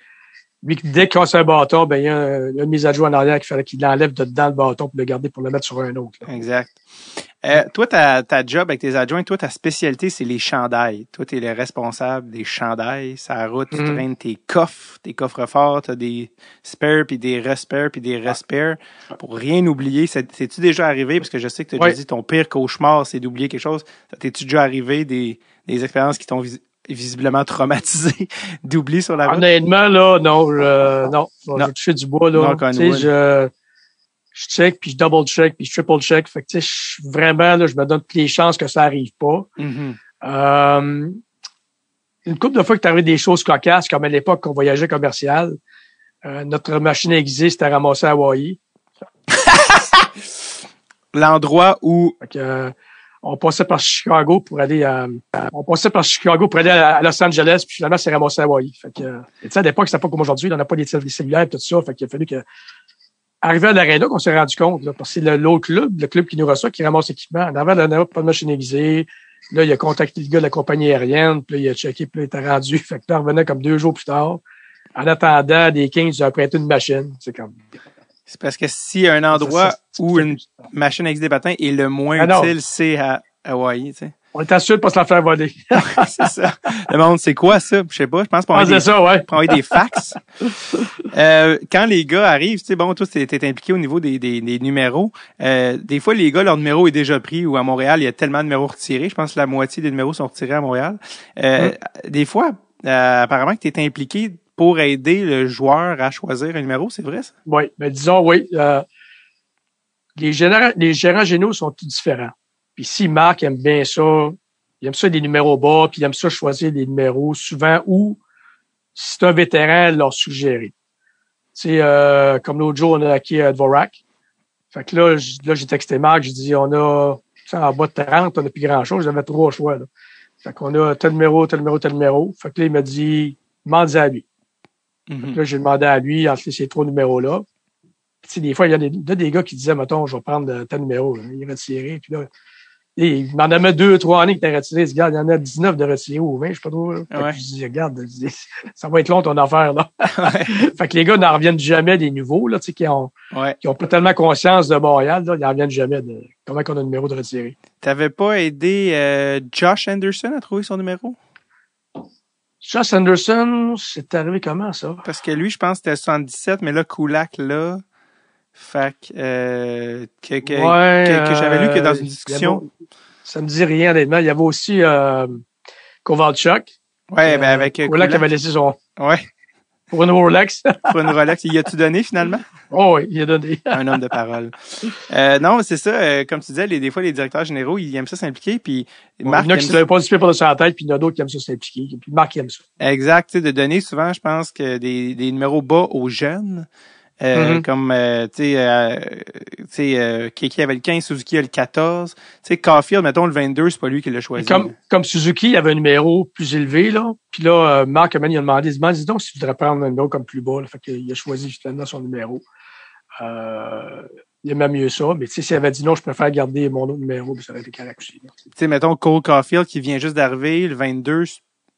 lui, dès qu'il casse un bâton, ben, il y a un- une mise à jour en arrière qu'il fallait qu'il l'enlève de dedans le bâton pour le garder pour le mettre sur un autre. là. Exact. Euh, toi, ta, ta job avec tes adjoints, toi, ta spécialité, c'est les chandails. Toi, tu es le responsable des chandails. Ça route, tu Mhm. traînes tes coffres, tes coffres forts, tu as des spares, puis des respares, puis des respares. Pour rien oublier, C'est- c'est-tu déjà arrivé? Parce que je sais que tu as déjà dit ton pire cauchemar, c'est d'oublier quelque chose. T'es-tu déjà arrivé des, des expériences qui t'ont visiblement traumatisé *laughs* d'oublier sur la route? Honnêtement, là, non, je, non, je Non. vais toucher du bois, là. Non, Tu sais, je, je check, puis je double check, puis je triple check. Fait que, tu sais, je- vraiment, là, je me donne toutes les chances que ça arrive pas. Mhm. Euh, une couple de fois que t'arrivais des choses cocasses, comme à l'époque qu'on voyageait commercial, euh, notre machine aiguisée s'était ramassée à Hawaii. *laughs* L'endroit où Fait que, euh, on passait par Chicago pour aller à, on passait par Chicago pour aller à, Los Angeles, puis finalement, c'est ramassé à Hawaii. Fait que, euh, et sais, à l'époque, c'était pas comme aujourd'hui, on n'a pas des télé- cellulaires, tout ça. Fait qu'il a fallu que, arrivé à l'aréna, qu'on s'est rendu compte, là, parce que c'est l'autre club, le club qui nous reçoit, qui ramasse l'équipement. En avant de l'aréna, pas de machine aiguisée. Là, il a contacté le gars de la compagnie aérienne, puis là, il a checké, puis là, il était rendu. Fait que là, revenait comme deux jours plus tard. En attendant, des 15, ils ont prêté une machine. C'est comme, c'est parce que s'il y a un endroit Ça, où une machine avec des patins est le moins Ah utile, c'est à Hawaii, tu sais. on était sûr de pas se la faire voler. *laughs* c'est ça. Le monde, c'est quoi ça? Je sais pas. Je pense qu'on Ah, des, ça, ouais. envoyer des fax. *laughs* Euh, quand les gars arrivent, tu sais, bon, toi, t'es t'es impliqué au niveau des, des, des numéros. Euh, des fois, les gars, leur numéro est déjà pris ou à Montréal, il y a tellement de numéros retirés. Je pense que la moitié des numéros sont retirés à Montréal. Euh, Des fois, euh, apparemment que tu es impliqué pour aider le joueur à choisir un numéro, c'est vrai ça? Oui, mais disons, oui. euh, les, les gérants généraux sont tous différents. Puis si Marc aime bien ça, il aime ça des numéros bas, puis il aime ça choisir des numéros souvent où, si c'est un vétéran, leur suggérer. C'est euh, comme l'autre jour, on a acquis euh, Dvorak. Fait que là, là j'ai texté Marc, j'ai dit, on a, en bas de 30, on n'a plus grand-chose, j'avais trois choix. Là. Fait qu'on a tel numéro, tel numéro, tel numéro. Fait que là, il m'a dit, demande à lui. Mhm. Là, j'ai demandé à lui, entre ces trois numéros-là. Puis, tu sais, des fois, il y a des, a des gars qui disaient, mettons, je vais prendre euh, tel numéro. là. Il retiré. Puis là, et il m'en avait deux, trois années qui étaient retirés. Il dit, regarde, il y en a 19 de retirés ou 20, je sais pas trop. que Ouais. Je dis, regarde, ça va être long ton affaire, là. *laughs* Ouais. *laughs* fait que les gars n'en reviennent jamais des nouveaux, là, tu sais, qui ont, Ouais. qui ont pas tellement conscience de Montréal, là. Ils n'en reviennent jamais de comment qu'on a le numéro de retiré. T'avais pas aidé euh, Josh Anderson à trouver son numéro? Josh Anderson, c'est arrivé comment, ça? Parce que lui, je pense que c'était 77, mais là, Kulak, là. Fait que, euh, que, que, Ouais, que- que j'avais lu que dans euh, une y discussion. avait- ça me dit rien, honnêtement. Il y avait aussi euh, Kovalchuk. Ouais, Euh, ben avec. euh, Kulak Kulak. avait laissé son. Ouais, Pour une Rolex. pour une Rolex. Il a-tu donné finalement? *laughs* oh oui, il a donné. *laughs* Un homme de parole. Euh, non, c'est ça. euh, comme tu disais, les, des fois, les directeurs généraux, ils aiment ça s'impliquer. Puis Marc, il y en a qui ne pas du pied par-dessus la tête, puis il y en a d'autres qui aiment ça s'impliquer. Puis Marc il aime ça. Exact, tu sais, de donner souvent, je pense que des, des numéros bas aux jeunes, euh, Mhm. comme euh, tu sais, euh, tu sais, euh, Kiki avait le 15, Suzuki a le 14. Tu sais, Caulfield, mettons le 22, c'est pas lui qui l'a Et choisi. Comme, comme Suzuki avait un numéro plus élevé, là. Puis là, euh, Marc Amen, il a demandé, il dit, dis donc si tu voudrais prendre un numéro comme plus bas. Là. Fait qu'il a choisi justement son numéro. Euh, il aimait mieux ça. Mais s'il avait dit non, je préfère garder mon autre numéro, puis ça aurait été correct aussi. Tu sais, mettons Cole Caulfield qui vient juste d'arriver, le 22,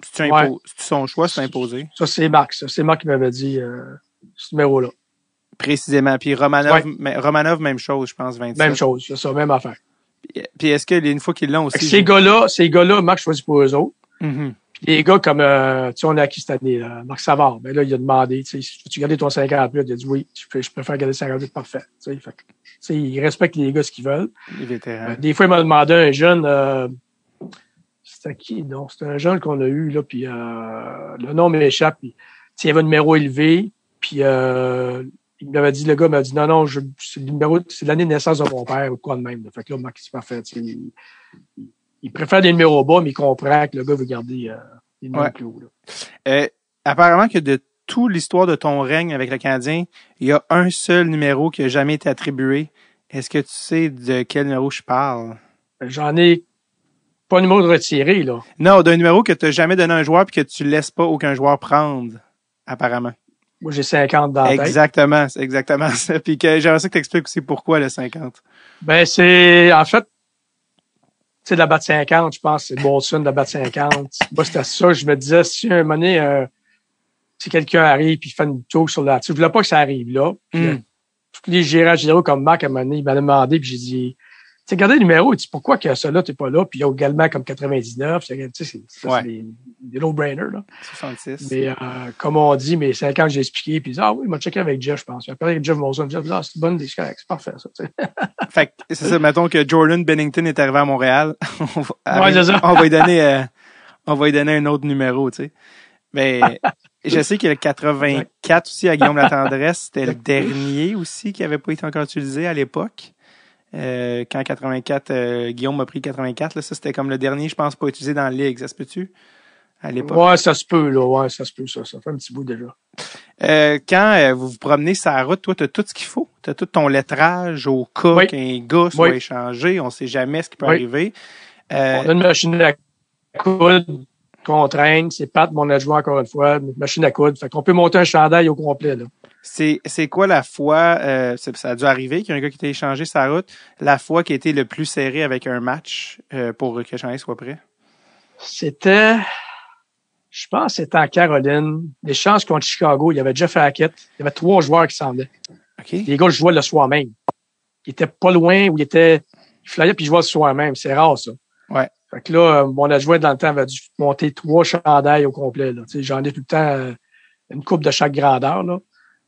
c'est Ouais. son choix, c'est imposé? Ça, c'est Marc, ça. C'est Marc qui m'avait dit euh, ce numéro-là. Précisément. Puis Romanov, Ouais. Romanov, même chose, je pense, 27. Même chose, c'est ça, même affaire. Puis, est-ce que une fois qu'ils l'ont aussi. ces gars-là, ces gars-là, Marc choisit pour eux autres. Mhm. Puis les gars comme, euh, tu sais, on a acquis cette année, là, Marc Savard, ben là, il a demandé, tu sais, tu garder ton 58, il a dit oui, je préfère- je préfère garder 58, parfait. Tu sais, fait que, tu sais, il respecte les gars ce qu'ils veulent. Les vétérans. Euh, des fois, il m'a demandé un jeune, euh, c'était qui, non? C'était un jeune qu'on a eu, là, puis euh, le nom m'échappe. Puis, il y avait un numéro élevé, puis euh, il m'avait dit, le gars m'a dit, non, non, je, c'est le numéro, c'est l'année de naissance de mon père, ou quoi de même. Fait que là, Marc, c'est parfait. tu sais, Il, il préfère des numéros bas, mais il comprend que le gars veut garder euh, des numéros Ouais. plus hauts. Euh, apparemment que de toute l'histoire de ton règne avec le Canadien, il y a un seul numéro qui a jamais été attribué. Est-ce que tu sais de quel numéro je parle? J'en ai pas un numéro de retiré, là. Non, d'un numéro que tu n'as jamais donné à un joueur puis que tu laisses pas aucun joueur prendre, apparemment. Moi, j'ai 50 dans la tête. Exactement, c'est exactement *laughs* ça. Puis que j'aimerais ça que tu expliques aussi pourquoi le 50. Ben, c'est, en fait, c'est de la batte 50, je pense, c'est Bolson de la batte 50. Moi, c'était ça, je me disais, si un moment donné, euh, si quelqu'un arrive puis fait une joke sur la, tu sais, je voulais pas que ça arrive là. Puis, Mm. euh, tous les gérants généraux comme Marc, à un moment donné, il m'a demandé, puis j'ai dit, sais, regardez le numéro, il dit, pourquoi que celui-là, t'es pas là? Puis il y a également comme 99, tu sais, c'est, Ouais. c'est des, des no-brainers, là. 66. Mais euh, comme on dit, mais 50, j'ai expliqué, puis ah oui, il m'a checké avec Jeff, je pense. Il a parlé avec Jeff Molson. Jeff ah, c'est une bonne c'est c'est parfait, ça, tu sais. *laughs* Fait que c'est ça, mettons que Jordan Bennington est arrivé à Montréal. *laughs* on, va, Ouais, c'est ça. on va lui donner euh, on va lui donner un autre numéro, tu sais. Mais *laughs* je sais que le 84 aussi à Guillaume Latendresse, c'était le dernier aussi qui avait pas été encore utilisé à l'époque. Euh, quand 84, euh, Guillaume a pris 84, là, ça c'était comme le dernier, je pense, pas utilisé dans la ligue, ça se peut-tu? À l'époque. Ouais, ça se peut, là. Ouais, ça se peut, ça. Ça fait un petit bout déjà. Euh, quand euh, vous vous promenez sur la route, toi, tu as tout ce qu'il faut. Tu as tout ton lettrage au cas Oui. qu'un gars soit Oui. échangé. On sait jamais ce qui peut Oui. arriver. Euh, On a une machine à coudre qu'on traîne. C'est Pat, mon adjoint, encore une fois. Une machine à coudre. Fait qu'on peut monter un chandail au complet, là. c'est c'est quoi la fois, euh, ça a dû arriver qu'il y a un gars qui t'a échangé la route, la fois qui a été le plus serré avec un match euh, pour que le chandail soit prêt? C'était, je pense, c'était en Caroline. Les chances contre Chicago, il y avait Jeff Hackett. Il y avait trois joueurs qui s'en venaient. Les gars, jouais le soir même. Ils étaient pas loin ou ils étaient, ils flyaient puis ils jouaient le soir même. C'est rare, ça. Ouais. Fait que là, euh, mon adjoint dans le temps avait dû monter trois chandails au complet, j'en ai tout le temps euh, une coupe de chaque grandeur, là.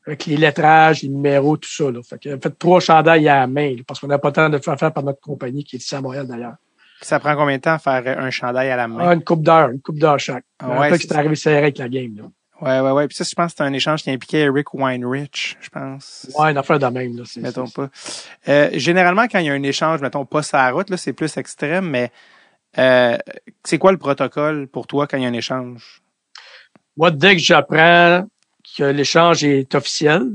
Avec les lettrages, les numéros, tout ça, là. Fait a fait trois chandails à la main, là, parce qu'on n'a pas le temps de le faire faire par notre compagnie qui est ici à Montréal, d'ailleurs. Ça prend combien de temps à faire un chandail à la main? Ah, une coupe d'heure, une coupe d'heure chaque. Ah ouais, que c'est arrivé serré avec la game, là. Ouais, ouais, ouais. Puis ça, je pense que c'est un échange qui impliquait Eric Weinrich, je pense. Ouais, une affaire de même, là. Mettons pas. Euh, généralement, quand il y a un échange, mettons pas sur la route, là, c'est plus extrême, mais euh, c'est quoi le protocole pour toi quand il y a un échange? Moi, dès que j'apprends que l'échange est officiel,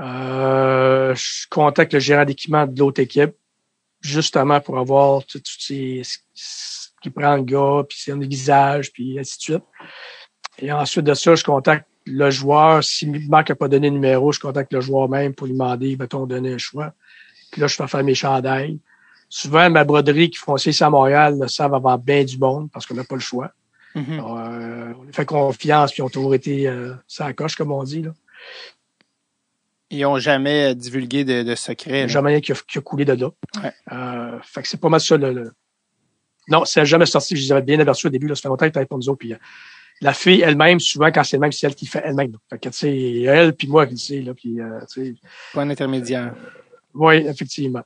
euh, je contacte le gérant d'équipement de l'autre équipe, justement pour avoir tout, ce qui prend le gars, puis son visage, puis ainsi de suite. Et ensuite de ça, je contacte le joueur. Si Marc n'a pas donné de numéro, je contacte le joueur même pour lui demander, va-t-on donner un choix? Puis là, je fais faire mes chandails. Souvent, ma broderie qui font ici à Montréal le savent avoir bien du monde parce qu'on n'a pas le choix. Mhm. Euh, on les fait confiance, puis ils ont toujours été euh, sans coche, comme on dit. Là. Ils ont jamais divulgué de, secret. jamais rien qui a, qui a coulé de là. Ouais. Euh, fait que c'est pas mal ça. Le, le- Non, ça n'a jamais sorti. Je les avais bien avertis au début. Là, ça fait longtemps qu'ils pour nous autres. Puis, euh, la fille elle-même, souvent, quand c'est elle-même, c'est elle qui fait elle-même. Fait que, tu sais, elle puis moi qui le sais. Là, puis, euh, tu sais, Pas un intermédiaire. oui, effectivement.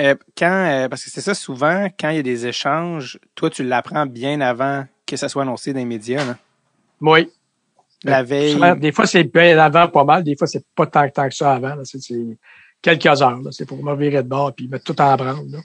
Euh, quand, euh, parce que c'est ça, souvent, quand il y a des échanges, toi, tu l'apprends bien avant que ça soit annoncé dans les médias. Là. Oui. La veille. Souvent, Des fois, c'est bien avant pas mal. Des fois, c'est pas tant, tant que ça avant. C'est quelques heures. C'est pour me virer de bord puis mettre tout en branle. là.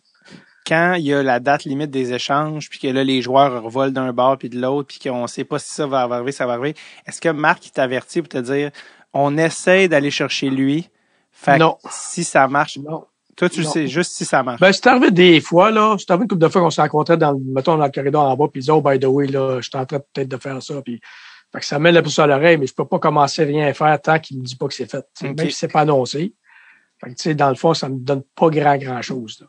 Quand il y a la date limite des échanges, puis que là, les joueurs revolent d'un bord puis de l'autre, puis qu'on sait pas si ça va arriver, ça va arriver, est-ce que Marc t'avertit pour te dire on essaie d'aller chercher lui? Fait que Non. si ça marche, Non. Toi tu Non. sais juste si ça marche. Ben, c'est arrivé des fois, là. C'est arrivé une couple de fois qu'on se rencontrait dans, le- mettons, dans le corridor en bas, puis ils disaient, oh, by the way, là, je suis en train peut-être de faire ça, puis, fait que ça me met la pousse à l'oreille, mais je peux pas commencer rien à faire tant qu'il me dit pas que c'est fait. Même si c'est pas annoncé. Fait que, tu sais, dans le fond, ça me donne pas grand, grand chose, là.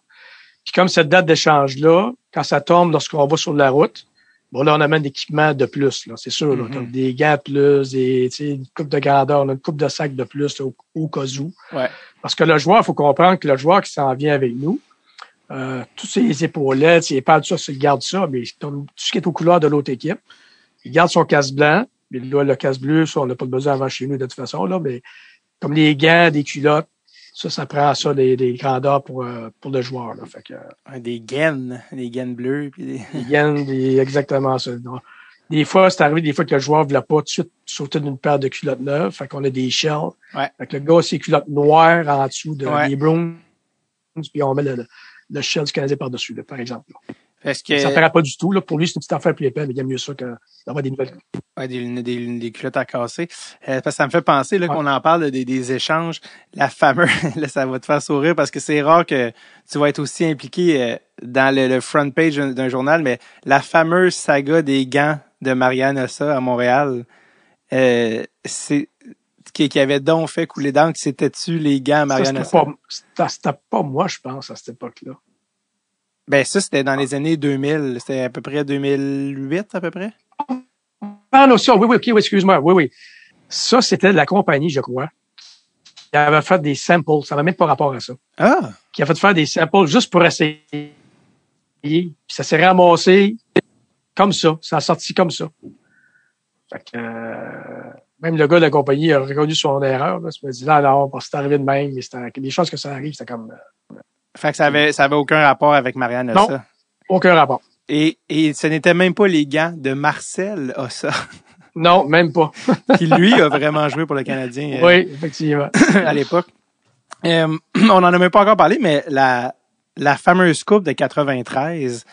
Puis comme cette date d'échange-là, quand ça tombe lorsqu'on va sur la route, bon, là, on amène d'équipements de plus, là, c'est sûr, là, Mhm. comme des gants de plus, des, tu sais, une coupe de grandeur, là, une coupe de sac de plus, là, au, au cas où. Ouais. Parce que le joueur, il faut comprendre que le joueur qui s'en vient avec nous, euh, tous ses épaulettes, ses pads, tout ça, il garde ça, mais tout ce qui est aux couleurs de l'autre équipe, il garde son casque blanc, mais là, le casque bleu, ça, on n'a pas besoin avant chez nous de toute façon, là, mais comme les gants, des culottes, ça, ça prend ça des, des grandeurs pour, euh, pour le joueur. Là. Fait que, euh, Des gaines, des gaines bleues, puis des... les gaines, des- exactement ça. Donc, Des fois, c'est arrivé des fois que le joueur ne voulait pas tout de suite sauter d'une paire de culottes neuves. Fait qu'on a des shells. Ouais. Fait que le gars ses culottes noires en dessous de, Ouais. des browns. Puis on met le, le shell du Canadien par-dessus, par exemple. là. Parce que Ça ne paraît pas du tout. Là. Pour lui, c'est une petite affaire plus épais, mais il y a mieux ça que d'avoir des nouvelles. Ouais, des, des, des culottes à casser. Euh, parce que ça me fait penser là, Ouais. qu'on en parle des, des échanges. La fameuse, *laughs* là, ça va te faire sourire parce que c'est rare que tu vas être aussi impliqué euh, dans le, le front page d'un journal, mais la fameuse saga des gants de Marianne Ossa à Montréal, euh, c'est qui, qui avait donc fait couler d'encre, c'était-tu les gants à Ça, Marianne c'était Ossa? pas, c'était- c'était pas moi, je pense, à cette époque-là. Ben ça, c'était dans les années 2000. C'était à peu près 2008, à peu près. Ah non, ça, oui, oui, ok, oui, excuse-moi, oui, oui. Ça, c'était de la compagnie, je crois. qui avait fait des samples, ça n'avait même pas rapport à ça. Ah! Qui a fait faire des samples juste pour essayer. Puis ça s'est ramassé comme ça. Ça a sorti comme ça. Fait que, euh, même le gars de la compagnie a reconnu son erreur. Là. Il m'a dit, là, non, que c'est arrivé de même. Des choses que ça arrive, c'était comme, euh, Fait que ça avait, ça avait aucun rapport avec Marianne Non. Ossa. aucun rapport. Et, et ce n'était même pas les gants de Marcel Ossa, *laughs* Non, même pas. *laughs* qui lui a vraiment joué pour le Canadien euh, Oui, effectivement. *coughs* à l'époque. Euh, on en a même pas encore parlé, mais la, la fameuse coupe de 93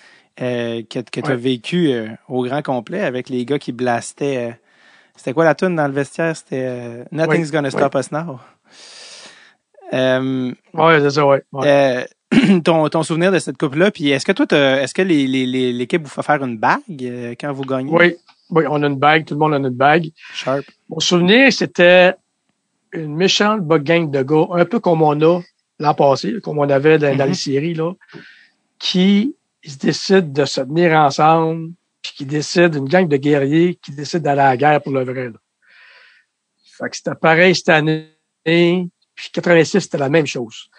euh, que, que tu as Ouais. vécu euh, au grand complet avec les gars qui blastaient. euh, c'était quoi la tune dans le vestiaire? C'était euh, Nothing's Oui, Gonna Stop Us Now. Euh, Oui, c'est ça, oui. Ouais. euh, *clears throat* ton, ton souvenir de cette coupe-là, puis est-ce que toi, est-ce que les, les, les- l'équipe vous fait faire une bague euh, quand vous gagnez? oui, oui, on a une bague, tout le monde a une bague. Sharp. Mon souvenir, c'était une méchante gang de gars, un peu comme on a l'an passé, comme on avait dans, dans Mhm. les séries, là, qui se décident de se tenir ensemble, puis qui décident, une gang de guerriers qui décident d'aller à la guerre pour le vrai. Là. Fait que c'était pareil cette année, puis 86, c'était la même chose.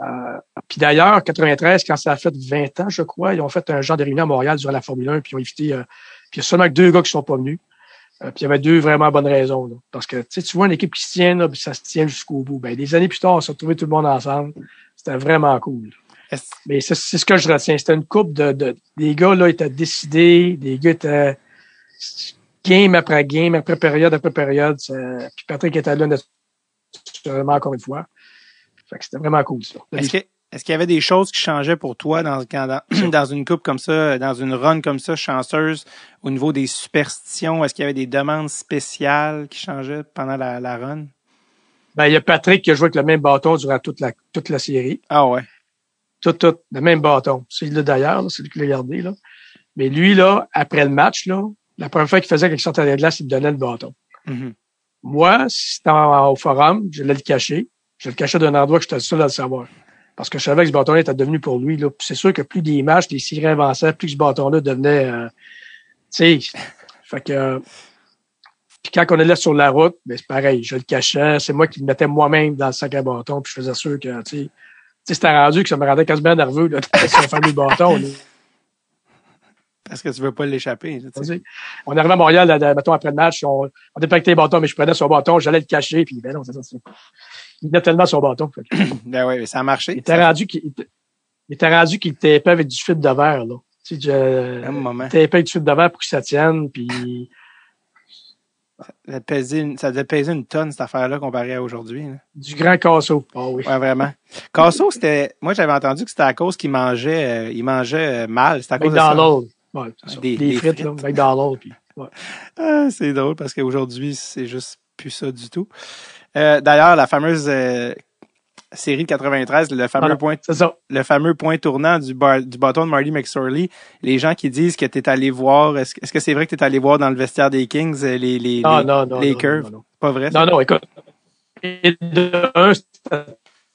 Euh, puis d'ailleurs, 93, quand ça a fait 20 ans, je crois, ils ont fait un genre de réunion à Montréal durant la Formule 1, puis ils ont invité, euh, puis il y a seulement que deux gars qui sont pas venus. Euh, puis il y avait deux vraiment bonnes raisons. là. Parce que tu sais, tu vois une équipe qui se tient, là, puis ça se tient jusqu'au bout. Ben, des années plus tard, on s'est retrouvé tout le monde ensemble. C'était vraiment cool. Mais c'est ce que je retiens. C'était une coupe de, de. Les gars là étaient décidés, les gars étaient game après game, après période après période. Puis Patrick était là naturellement encore une fois. Fait que c'était vraiment cool ça. Est-ce que est-ce qu'il y avait des choses qui changeaient pour toi dans, quand- dans, *clears throat* dans une coupe comme ça, dans une run comme ça, chanceuse, au niveau des superstitions? Est-ce qu'il y avait des demandes spéciales qui changeaient pendant la, la run? Ben, il y a Patrick qui a joué avec le même bâton durant toute la toute la série. Ah ouais. tout, tout, le même bâton. C'est là d'ailleurs, là, c'est lui qui l'a gardé, là. Mais lui, là, après le match, là, la première fois qu'il faisait quelque chose à la glace, il me donnait le bâton. Mhm. Moi, si c'était au forum, je l'ai le caché. Je le cachais d'un endroit que j'étais seul à le savoir. Parce que je savais que ce bâton-là était devenu pour lui, là. C'est sûr que plus des matchs, les séries avançaient, plus ce bâton-là devenait, euh, tu sais, fait que, puis quand on allait sur la route, ben c'est pareil, je le cachais, c'est moi qui le mettais moi-même dans le sac à bâton, puis je faisais sûr que, tu sais, c'était rendu que ça me rendait quasiment nerveux, là, de *laughs* ce fameux bâton, là. Parce que tu veux pas l'échapper. On arrivait à Montréal, là, de- mettons, après le match, on, on dépactait les bâtons, mais je prenais son bâton, j'allais le cacher, puis ben non, c'est ça. Il venait tellement son bâton. *clears throat* Ben ouais, ça a marché. il était rendu qu'il était- rendu qu'il était épais avec du fil de verre, là. Tu sais, je, moment. tapé dessus de devant pour que ça tienne, puis Ça devait une, ça devait peser une tonne, cette affaire-là, comparé à aujourd'hui. du grand casseau. Ah oui. Ouais, vraiment. Casso, c'était, moi, j'avais entendu que c'était à cause qu'il mangeait, euh, il mangeait euh, mal. C'était à cause de ça. Ouais. Des- Des, des frites, frites. McDonald's, puis, ouais. *laughs* Ah, c'est drôle parce qu'aujourd'hui, c'est juste plus ça du tout. Euh, d'ailleurs, la fameuse euh, série de 93, le fameux point, ça. le fameux point tournant du, bar- du bâton de Marty McSorley, les gens qui disent que tu es allé voir, est-ce que c'est vrai que tu es allé voir dans le vestiaire des Kings euh, les, les, Non, les, non, non. les non, curves? Pas vrai? ça? Non, non, écoute. Et de un, c'était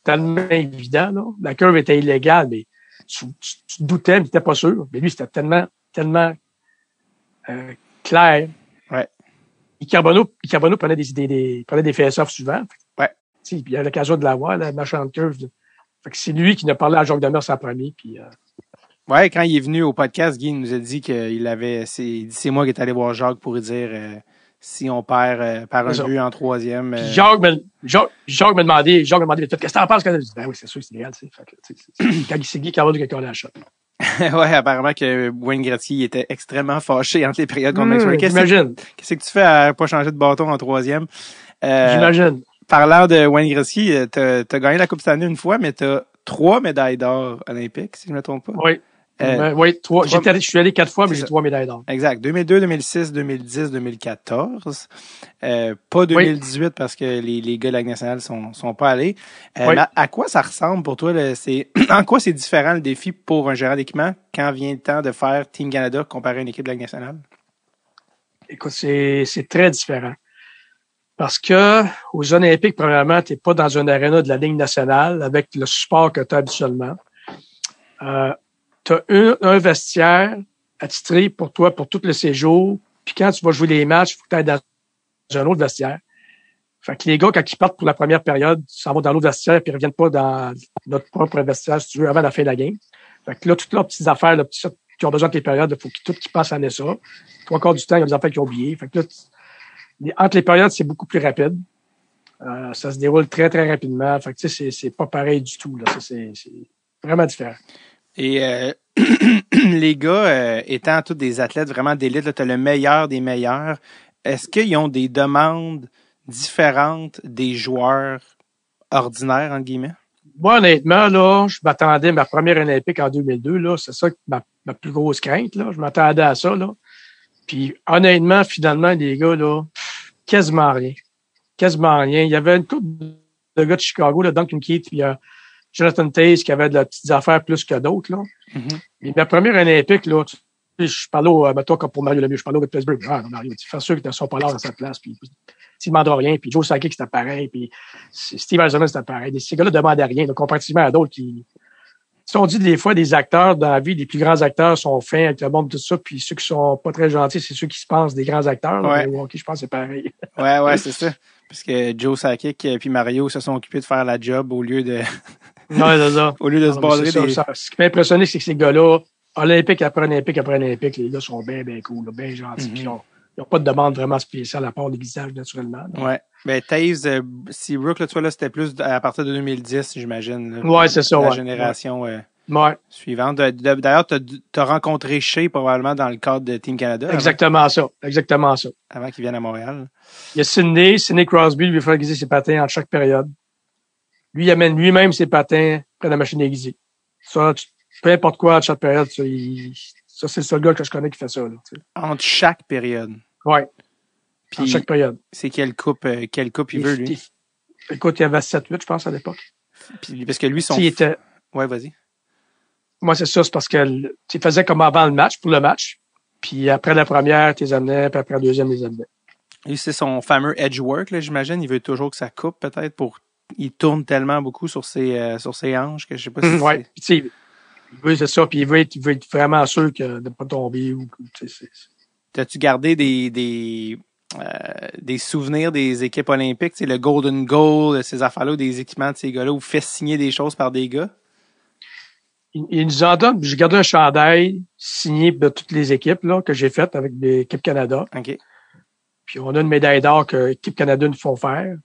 tellement évident, là. La curve était illégale, mais tu, tu, tu doutais, mais tu n'étais pas sûr. Mais lui, c'était tellement, tellement euh, clair. Ouais. Et Carbonneau prenait des, des, des, prenait des face-off souvent. Ouais. Sais, Puis il a l'occasion de l'avoir, la marchande curve. Fait que c'est lui qui nous a parlé à Jacques Demers en premier. Puis, euh, Ouais, quand il est venu au podcast, Guy nous a dit qu'il avait, c'est, c'est moi qui est allé voir Jacques pour lui dire euh, si on perd par un C'est but en troisième. Jacques, me, Jacques, Jacques m'a demandé, Jacques m'a demandé, qu'est-ce que t'en penses? quand- Ben oui, c'est sûr, c'est sais. Fait que, sais, c'est- Quand il s'est Guy Carbonneau qui a collé la shot. *laughs* ouais, apparemment que Wayne Gretzky était extrêmement fâché entre les périodes. Qu'est-ce, que- J'imagine, qu'est-ce que tu fais à pas changer de bâton en troisième? Euh, j'imagine. parlant de Wayne Gretzky, euh, t'as, t'as gagné la Coupe Stanley une fois, mais t'as trois médailles d'or olympiques, si je ne me trompe pas. Oui. Euh, Ben, oui, trois. trois- je suis allé quatre fois, mais j'ai trois médailles d'or. Exact. 2002, 2006, 2010, 2014. Euh, pas 2018 parce que les, les gars de la nationale sont, sont pas allés. Euh, Oui. mais à quoi ça ressemble pour toi? c'est, *clears throat* en quoi c'est différent le défi pour un gérant d'équipement quand vient le temps de faire Team Canada comparé à une équipe de la nationale? Écoute, c'est, c'est très différent. Parce que aux Olympiques, premièrement, tu n'es pas dans un aréna de la Ligue nationale avec le support que tu as habituellement. Euh, tu as un, un vestiaire attitré pour toi pour tout le séjour. Puis quand tu vas jouer les matchs, il faut que tu ailles dans un autre vestiaire. Fait que les gars, quand ils partent pour la première période, ils s'en vont dans l'autre vestiaire puis ils reviennent pas dans notre propre vestiaire, si tu veux, avant la fin de la game. Fait que là, toutes leurs petites affaires, là, petites- qui ont besoin de tes périodes, il faut qu'ils tout qu'ils passent à ça. Trois quarts du temps, il y a des affaires qui ont oublié. Fait que là, entre les périodes, c'est beaucoup plus rapide. Euh, ça se déroule très, très rapidement. Fait que c'est, c'est pas pareil du tout. Ça, c'est vraiment différent. Et euh, *clears throat* les gars, euh, étant tous des athlètes vraiment d'élite, tu as le meilleur des meilleurs. Est-ce qu'ils ont des demandes différentes des joueurs ordinaires, entre guillemets? Moi, honnêtement, là, je m'attendais à ma première Olympique en 2002. Là, c'est ça ma, ma plus grosse crainte. Là. Je m'attendais à ça. Là. Puis honnêtement, finalement, les gars, là, quasiment rien. Quasiment rien. Il y avait une couple de gars de Chicago, là, Duncan Keith, puis euh, Jonathan Taze qui avait de la petites affaires plus que d'autres. Là. Mhm. Mais ma première Olympique, là, tu je parlais au, euh, mettons, comme pour Mario Lemieux, je parlais au Pittsburgh. Ah, Mario, tu fais sûr qu'ils ne sont pas là à sa place. Puis, ne demandent rien, puis Joe Sakic, c'était pareil, puis Steve Eisenman, c'était pareil. Ces gars-là ne demandaient rien, là, comparativement à d'autres qui. Si on dit des fois des acteurs dans la vie, les plus grands acteurs sont fins avec le monde, tout ça, puis ceux qui sont pas très gentils, c'est ceux qui se pensent des grands acteurs. là. Ouais. Mais, je pense que c'est pareil. *laughs* Ouais, ouais, c'est ça. Parce que Joe Sakic et puis Mario se sont occupés de faire la job au lieu de, non, c'est ça. au lieu de se Non, mais baser ça, des. ça. Ce qui m'a impressionné, c'est que ces gars-là, Olympique après Olympique après Olympique, les gars sont bien, bien cool, là, bien gentils. Mhm. puis Ils n'ont pas de demande vraiment spéciale à part les visages, naturellement. là. Ouais. Ben, Taves, euh, Seabrook, là, tu vois, là, c'était plus à partir de 2010, j'imagine. là. Ouais, c'est ça, La ouais. génération euh, Ouais, suivante. D'ailleurs, tu as rencontré Shea probablement dans le cadre de Team Canada. avant- exactement ça. Exactement ça. Avant, qu'il vienne à Montréal. Il y a Sidney, Sidney Crosby, lui, il fait aiguiser ses patins en chaque période. Lui, il amène lui-même ses patins près de la machine aiguisée. Ça, tu- peu importe quoi, à chaque période, ça, il- ça, c'est le seul gars que je connais qui fait ça, là. Entre chaque période. Ouais, en Puis, chaque période. c'est quelle coupe, euh, quelle coupe il veut, lui? il- Écoute, il y avait 7-8, je pense, à l'époque. Parce que lui, son. Il était, Ouais, vas-y. Moi, c'est ça, c'est parce que tu faisais comme avant le match, pour le match. Puis après la première, tu les amenais, puis après la deuxième, tu les amenais. Lui, c'est son fameux edge work, là, j'imagine. Il veut toujours que ça coupe, peut-être, pour. Il tourne tellement beaucoup sur ses, euh, sur ses hanches que je sais pas si. ouais. Puis tu sais, il veut, c'est ça, puis il veut être, il veut être vraiment sûr que de ne pas tomber ou, c'est- T'as-tu gardé des, des, euh, des souvenirs des équipes olympiques, le Golden Goal, ces affaires-là, des équipements de ces gars-là, ou fait signer des choses par des gars? il, il nous en donne. J'ai gardé un chandail signé de toutes les équipes là, que j'ai faites avec l'équipe Canada. OK. Puis on a une médaille d'or que l'équipe Canada nous font faire.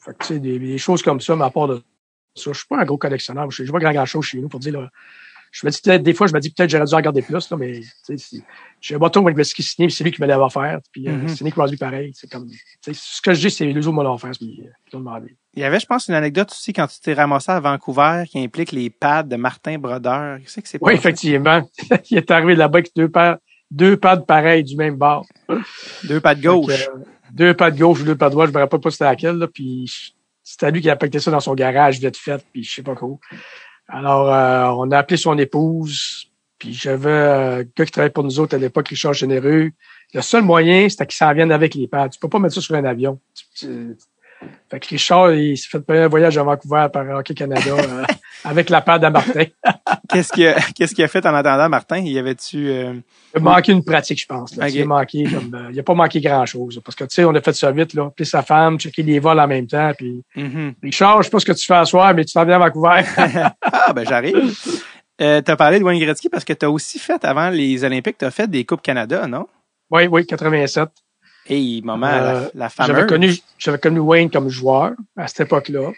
Fait que tu sais, des, des choses comme ça, mais à part de ça, je suis pas un gros collectionneur. Je sais pas grand grand chose chez nous pour dire là. je me dis peut-être, des fois, je me dis peut-être j'aurais dû en garder plus, là, mais, tu sais, j'ai un bâton Wayne Gretzky signé, c'est lui qui me l'avait offert. Puis, euh, Mhm. c'est Nick Crosby pareil. C'est comme, tu ce que je dis, c'est les autres m'ont offert, puis, euh, ils ont demandé. Il y avait, je pense, une anecdote aussi quand tu t'es ramassé à Vancouver qui implique les pads de Martin Brodeur. Qu'est-ce que c'est Oui, effectivement. *laughs* il est arrivé là-bas avec deux paires, deux pads pareils du même bord. Deux pads gauche. Euh, deux pas de gauche ou deux pas de droite, je me rappelle pas c'était laquelle, là, puis c'était lui qui a pacté ça dans son garage vite fait, puis je sais pas quoi. Alors, euh, on a appelé son épouse, puis j'avais euh, un gars qui travaillait pour nous autres à l'époque, Richard Généreux. Le seul moyen, c'était qu'il s'en vienne avec les pads. Tu peux pas mettre ça sur un avion. Fait que Richard, il s'est fait payer un voyage à Vancouver par Hockey Canada euh, *laughs* avec la pad à Martin. *laughs* Qu'est-ce qu'il a, qu'est-ce qu'il a fait en attendant, Martin? Il y avait-tu, euh, Il a manqué une pratique, je pense. Là. Il a manqué comme euh, il a pas manqué grand-chose. Parce que tu sais, on a fait ça vite, là. Puis sa femme, checker les vols en même temps, puis mhm. Richard, je sais pas ce que tu fais à soir, mais tu t'en viens à Vancouver. *laughs* ah, ben, j'arrive. Euh, t'as parlé de Wayne Gretzky parce que t'as aussi fait, avant les Olympiques, t'as fait des Coupes Canada, non? oui, oui, 87. Et moment, Euh, la, la J'avais fameuse. connu, j'avais connu Wayne comme joueur à cette époque-là.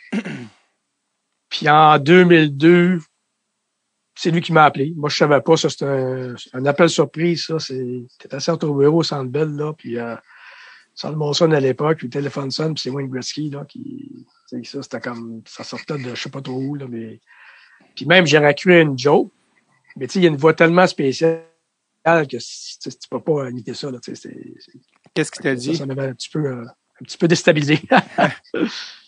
Puis en 2002, c'est lui qui m'a appelé. Moi, je savais pas. Ça, c'était un, un appel surprise. Ça, à ton bureau au Centre Bell, là. Puis euh, sonne à l'époque, puis le téléphone sonne, puis c'est Wayne Gretzky, là, qui, ça, c'était comme, ça sortait de je sais pas trop où, là, mais. Puis même, j'ai raculé une joke. Mais tu sais, il y a une voix tellement spéciale que tu peux pas imiter ça, là. Qu'est-ce qu'il t'a ça, dit? ça m'avait un petit peu, euh, un petit peu déstabilisé. *laughs*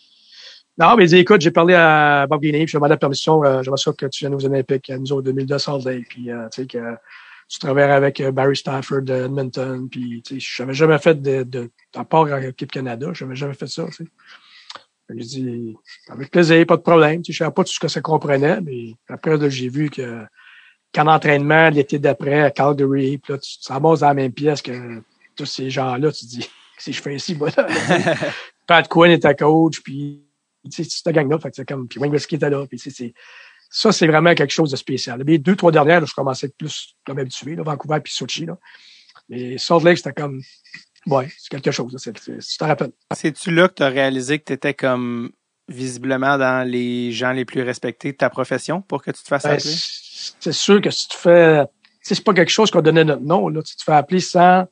non, mais il dit, écoute, j'ai parlé à Bob Guinée, puis j'ai demandé la permission, euh, j'aimerais ça que tu viennes aux Olympiques, à nous autres 2200 Day, puis euh, tu sais que tu travaillerais avec euh, Barry Stafford de Edmonton, puis tu sais, j'avais jamais fait de, de à part à l'équipe Canada, j'avais jamais fait ça, tu sais. J'ai dit, avec plaisir, pas de problème. Tu sais, je savais pas tout ce que ça comprenait, mais après, là, j'ai vu que qu'en entraînement, l'été d'après, à Calgary, puis là, tu te ramasses dans la même pièce que tous ces gens-là, tu dis, *laughs* si je fais ici, moi, là. *laughs* Pat Quinn était coach, puis, tu sais, cette gang-là, fait que c'est comme, puis Wayne Gretzky était là, puis tu c'est, ça, c'est vraiment quelque chose de spécial. Les deux, trois dernières, là, je commençais à être plus comme habitué, là, Vancouver puis Sochi, là. Mais Salt Lake, c'était comme, ouais, c'est quelque chose, là, c'est, c'est, tu te rappelles. C'est-tu là que t'as réalisé que t'étais comme visiblement dans les gens les plus respectés de ta profession pour que tu te fasses Ben, appeler? c'est c'est sûr que si tu fais, tu c'est pas quelque chose qu'on donnait notre nom, là. Tu te fais appeler sans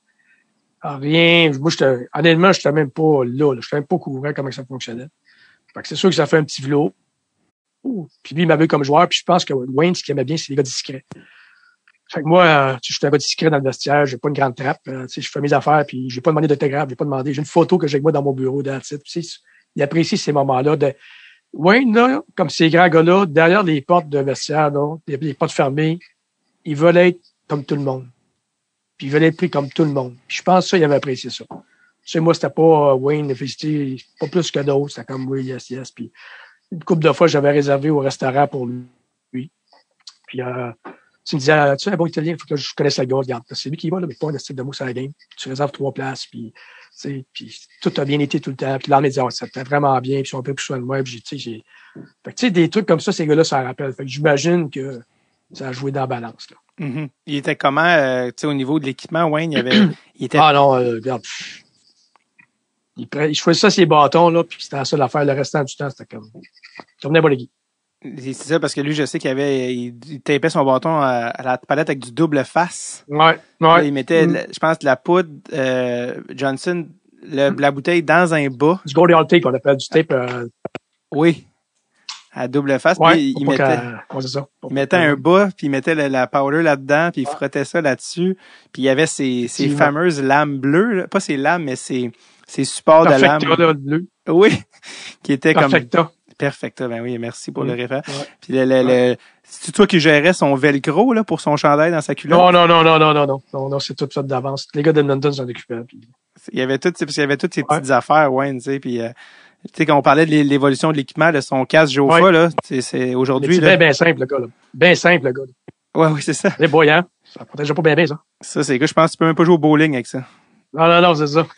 rien. Moi, j'étais, honnêtement, j'étais même pas là, là. J'étais même pas courant comment ça fonctionnait. C'est sûr que ça fait un petit. Ouh. Puis lui, il m'avait comme joueur, puis je pense que Wayne, ce qu'il aimait bien, c'est les gars discrets. Fait que moi, euh, sais, j'étais un gars discret dans le vestiaire, j'ai pas une grande trappe. euh, je fais mes affaires, puis j'ai pas demandé d'autographe, j'ai pas demandé. J'ai une photo que j'ai avec moi dans mon bureau sais, il apprécie ces moments-là Wayne, là, comme ces grands gars-là, derrière les portes de vestiaire, là, les, portes fermées, ils veulent être comme tout le monde. Puis ils veulent être pris comme tout le monde. Je pense que ça, il avait apprécié ça. Tu sais, moi, c'était pas euh, Wayne, félicité, pas plus que d'autres. C'était comme oui, yes, yes. Puis une couple de fois, j'avais réservé au restaurant pour lui. Puis euh, tu me disais, Ah, tu es un bon italien, il faut que je connaisse la gars. Regarde, c'est lui qui va, là, mais pas un style de mots sur la game. Tu réserves trois places, puis, tu sais, puis tout a bien été tout le temps. Puis l'année, oh, c'était vraiment bien, puis ils ont pris plus soin de moi. Puis, tu sais, j'ai... Fait que, tu sais, des trucs comme ça, ces gars-là, ça rappelle. Fait que j'imagine que ça a joué dans la balance. Là. Mhm. Il était comment, euh, tu sais, au niveau de l'équipement, Wayne? Il, avait, *clears throat* il était Ah non, euh, regarde. pff. Il, il choisissait ses bâtons, là, puis c'était la seule affaire. Le restant du temps, c'était comme. Venait pas les C'est ça, parce que lui, je sais qu'il avait, il, il tapait son bâton à, à la palette avec du double face. Ouais, Là, ouais. il mettait, Mm. je pense, de la poudre, euh, Johnson, le- la bouteille dans un bas. Du Hall tape, on appelle du tape. Euh, Oui. À double face. ouais, puis il, mettait, ça? Il mettait un bas, puis il mettait la, la powder là-dedans, puis il frottait ça là-dessus. Puis il y avait ces, ces fameuses lames bleues, là. pas ces lames, mais ces, c'est support de l'âme. Oui, *laughs* qui était Perfecta. comme... Perfecta. Ben oui, merci pour le référent. Ouais. Puis le, le, le... c'est toi qui gérais son velcro là, pour son chandail dans sa culotte? Non, non, non, non, non, non, non. Non, c'est tout fait d'avance. Les gars d'Edmonton s'en occupaient. Puis... Il y avait toutes, parce il y avait toutes ces petites affaires, ouais, tu sais, puis... Euh, tu sais, quand on parlait de l'évolution de l'équipement, de son casque Jofa, là, c'est aujourd'hui. C'est bien, bien simple, le gars, là. Bien simple, le gars. Là. Ouais, oui, c'est ça. C'est boyant. Hein? Ça protège pas bien, bien, ça. Ça, c'est que je pense que tu peux même pas jouer au bowling avec ça. Non, non, non, c'est ça. *laughs*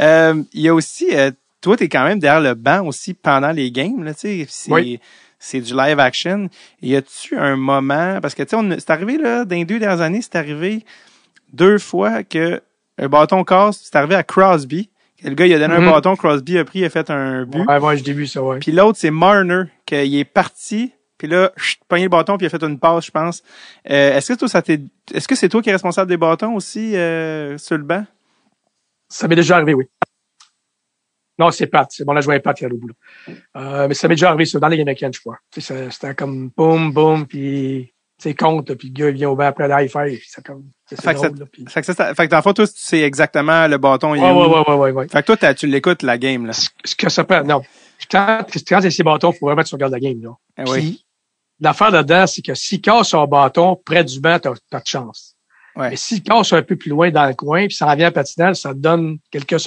Euh, il y a aussi, euh, toi, t'es quand même derrière le banc aussi pendant les games, là, tu sais. C'est, Oui. c'est du live action. Y a-tu un moment, parce que, tu sais, c'est arrivé, là, dans les deux dernières années, c'est arrivé deux fois que un bâton casse, c'est arrivé à Crosby. Le gars, il a donné un bâton, Crosby a pris, il a fait un but. Ouais, ouais, j'ai vu ça, ouais. Puis l'autre, c'est Marner, qu'il est parti, puis là, chut, pogné le bâton, puis il a fait une passe, je pense. Euh, est-ce que toi, ça t'est, est-ce que c'est toi qui es responsable des bâtons aussi euh, sur le banc? Ça m'est déjà arrivé, oui. Non, c'est Pat. C'est bon, là, je voyais Pat qui est au bout. là. Euh, mais ça m'est déjà arrivé ça, dans les américaines, je crois. C'était comme boum, boum, puis sais, compte, puis le gars il vient au banc après la five, puis ça comme. C'est Fait que drôle, là, puis- Fait que, ça, fait que dans le fond, toi, tu sais exactement le bâton. il est Ouais, ouais, où. ouais, ouais, ouais, ouais. Fait que toi, tu l'écoutes, la game, là. Ce que ça peut, non. Quand, quand c'est ses bâtons, faut vraiment que tu regardes la game, là. Ah oui. L'affaire là-dedans, c'est que s'il casse son bâton près du banc, t'as, t'as de chance. Ouais. Mais s'il casse un peu plus loin dans le coin, puis ça en vient à patinage, ça te donne quelques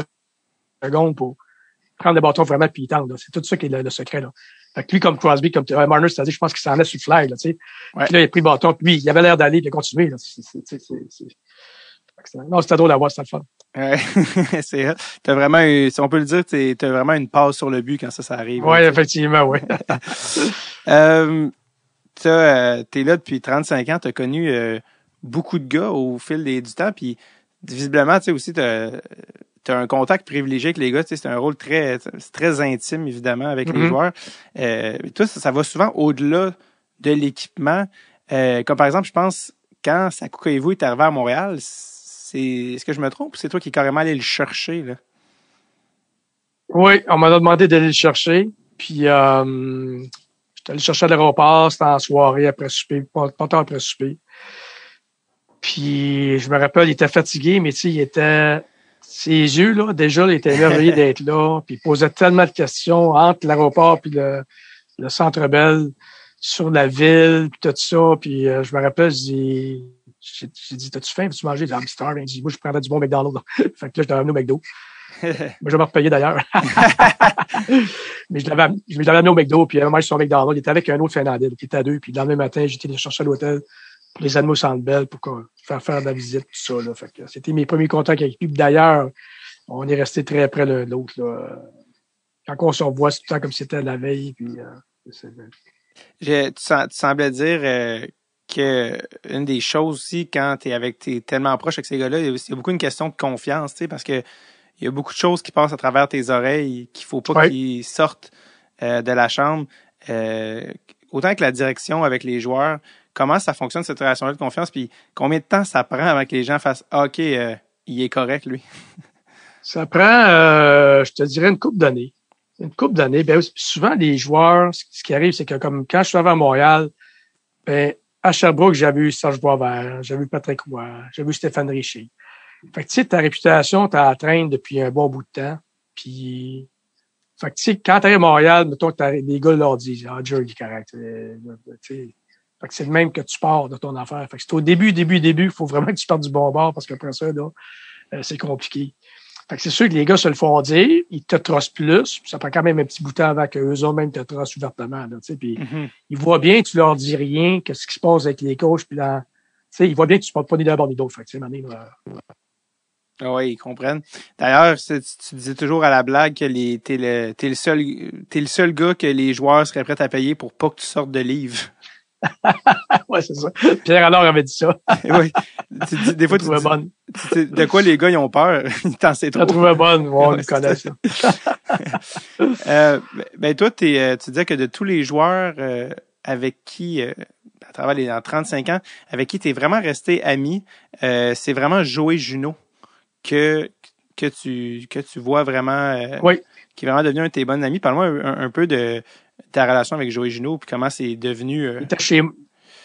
secondes pour prendre le bâton vraiment puis tendre, là. C'est tout ça qui est le, le secret, là. Fait que lui, comme Crosby, comme euh, Marner, c'est-à-dire, je pense qu'il s'en allait sur le fly, là, tu sais. Ouais. Puis là, il a pris le bâton, puis lui, il avait l'air d'aller, puis il a continué, là. C'est, c'est, c'est, Non, c'était drôle à voir, c'était le fun. Ouais. *laughs* c'est. T'as vraiment, eu- si on peut le dire, t'as vraiment une passe sur le but quand ça, ça arrive. Ouais, effectivement, ouais. *laughs* Euh, t'as, euh, t'es là depuis 35 ans, t'as connu euh, beaucoup de gars au fil des, du temps, puis visiblement, tu sais aussi, t'as as un contact privilégié avec les gars, tu sais, c'est un rôle très très intime, évidemment, avec les Mhm. joueurs. Euh, mais toi, ça, ça va souvent au-delà de l'équipement. Euh, comme par exemple, je pense, quand Sakuka Evo est arrivé à Montréal, c'est est-ce que je me trompe ou c'est toi qui est carrément allé le chercher, là? Oui, on m'a demandé d'aller le chercher. Puis, euh, j'étais allé chercher à l'aéroport. C'était en soirée après souper, pas, pas tard après souper. Puis, je me rappelle, il était fatigué, mais il était... Ses yeux, là, déjà, il était émerveillé d'être là. Puis, il posait tellement de questions entre l'aéroport puis le, le Centre Bell sur la ville, puis tout ça. Puis, euh, je me rappelle. J'ai dit, t'as-tu faim? Veux-tu manger? Il dit, I'm starving. J'ai dit, moi, je prendrais du bon McDonald's. *laughs* fait que là, je t'ai ramené au McDo. Moi, je vais me repayer d'ailleurs. *laughs* mais je l'avais, je l'avais amené au McDo, puis à un moment, je suis au McDonald's. Il était avec un autre Finlandais, donc il était à deux. Puis le lendemain matin, j'étais allé le chercher à l'hôtel pour les animaux Centre Bell pour qu'on- faire faire de la visite, tout ça. Là. Fait que c'était mes premiers contacts avec lui. Puis D'ailleurs, on est resté très près de l'autre. là. Quand on se revoit, c'est tout le temps comme si c'était la veille. Puis, euh, c'est- Je- tu, tu semblais dire euh, que une des choses aussi, quand tu es avec t'es tellement proche avec ces gars-là, a beaucoup une question de confiance, tu sais, parce que il y a beaucoup de choses qui passent à travers tes oreilles qu'il faut pas Ouais. qu'ils sortent euh, de la chambre. Euh, autant que la direction avec les joueurs, comment ça fonctionne cette relation-là de confiance, puis combien de temps ça prend avant que les gens fassent Ah, OK, euh, il est correct, lui. *laughs* Ça prend, je te dirais, une couple d'années. Une couple d'années. Ben, souvent, les joueurs, ce ce qui arrive, c'est que comme quand je suis arrivé à Montréal, ben, à Sherbrooke, j'avais eu Serge Boisvert, j'avais eu Patrick Roy, j'avais eu Stéphane Richer. Fait que, tu sais, ta réputation, t'as la traîne depuis un bon bout de temps. Puis, fait que, tu sais, quand t'arrives à Montréal, mettons que les gars leur disent, ah, Jerry, il est correct. euh, sais. Fait que c'est le même que tu pars de ton affaire. Fait que c'est au début, début, début, il faut vraiment que tu partes du bon bord parce qu'après ça, là, euh, c'est compliqué. Fait que c'est sûr que les gars se le font dire, ils te trossent plus, ça prend quand même un petit bout de temps avant qu'eux autres même te trossent ouvertement. Là, tu sais, puis ils voient bien, tu leur dis rien, qu'est-ce qui se passe avec les coachs, puis là, tu sais, ils voient bien que tu portes pas ni d'un bord ni d'autre. Fait que, tu sais, Mané, là, Ah oui, ils comprennent. D'ailleurs, tu, tu disais toujours à la blague que les t'es le t'es le seul t'es le seul gars que les joueurs seraient prêts à payer pour pas que tu sortes de livre. *laughs* ouais, c'est ça. Pierre alors avait dit ça. *laughs* oui. Tu des fois, tu bonne. tu de quoi les gars ils ont peur? *laughs* Ils t'en sais trop. trouvais bonne. On Ouais, connaît, ça. Euh, ben toi, t'es, euh, tu disais que de tous les joueurs euh, avec qui, euh, à travers les en 35 ans, avec qui tu es vraiment resté ami, c'est vraiment Joey Juno que que tu que tu vois vraiment, euh, Oui. qui est vraiment devenu un de tes bons amis. Parle-moi un, un peu de ta relation avec Joey Juno puis comment c'est devenu. euh, Il était chez,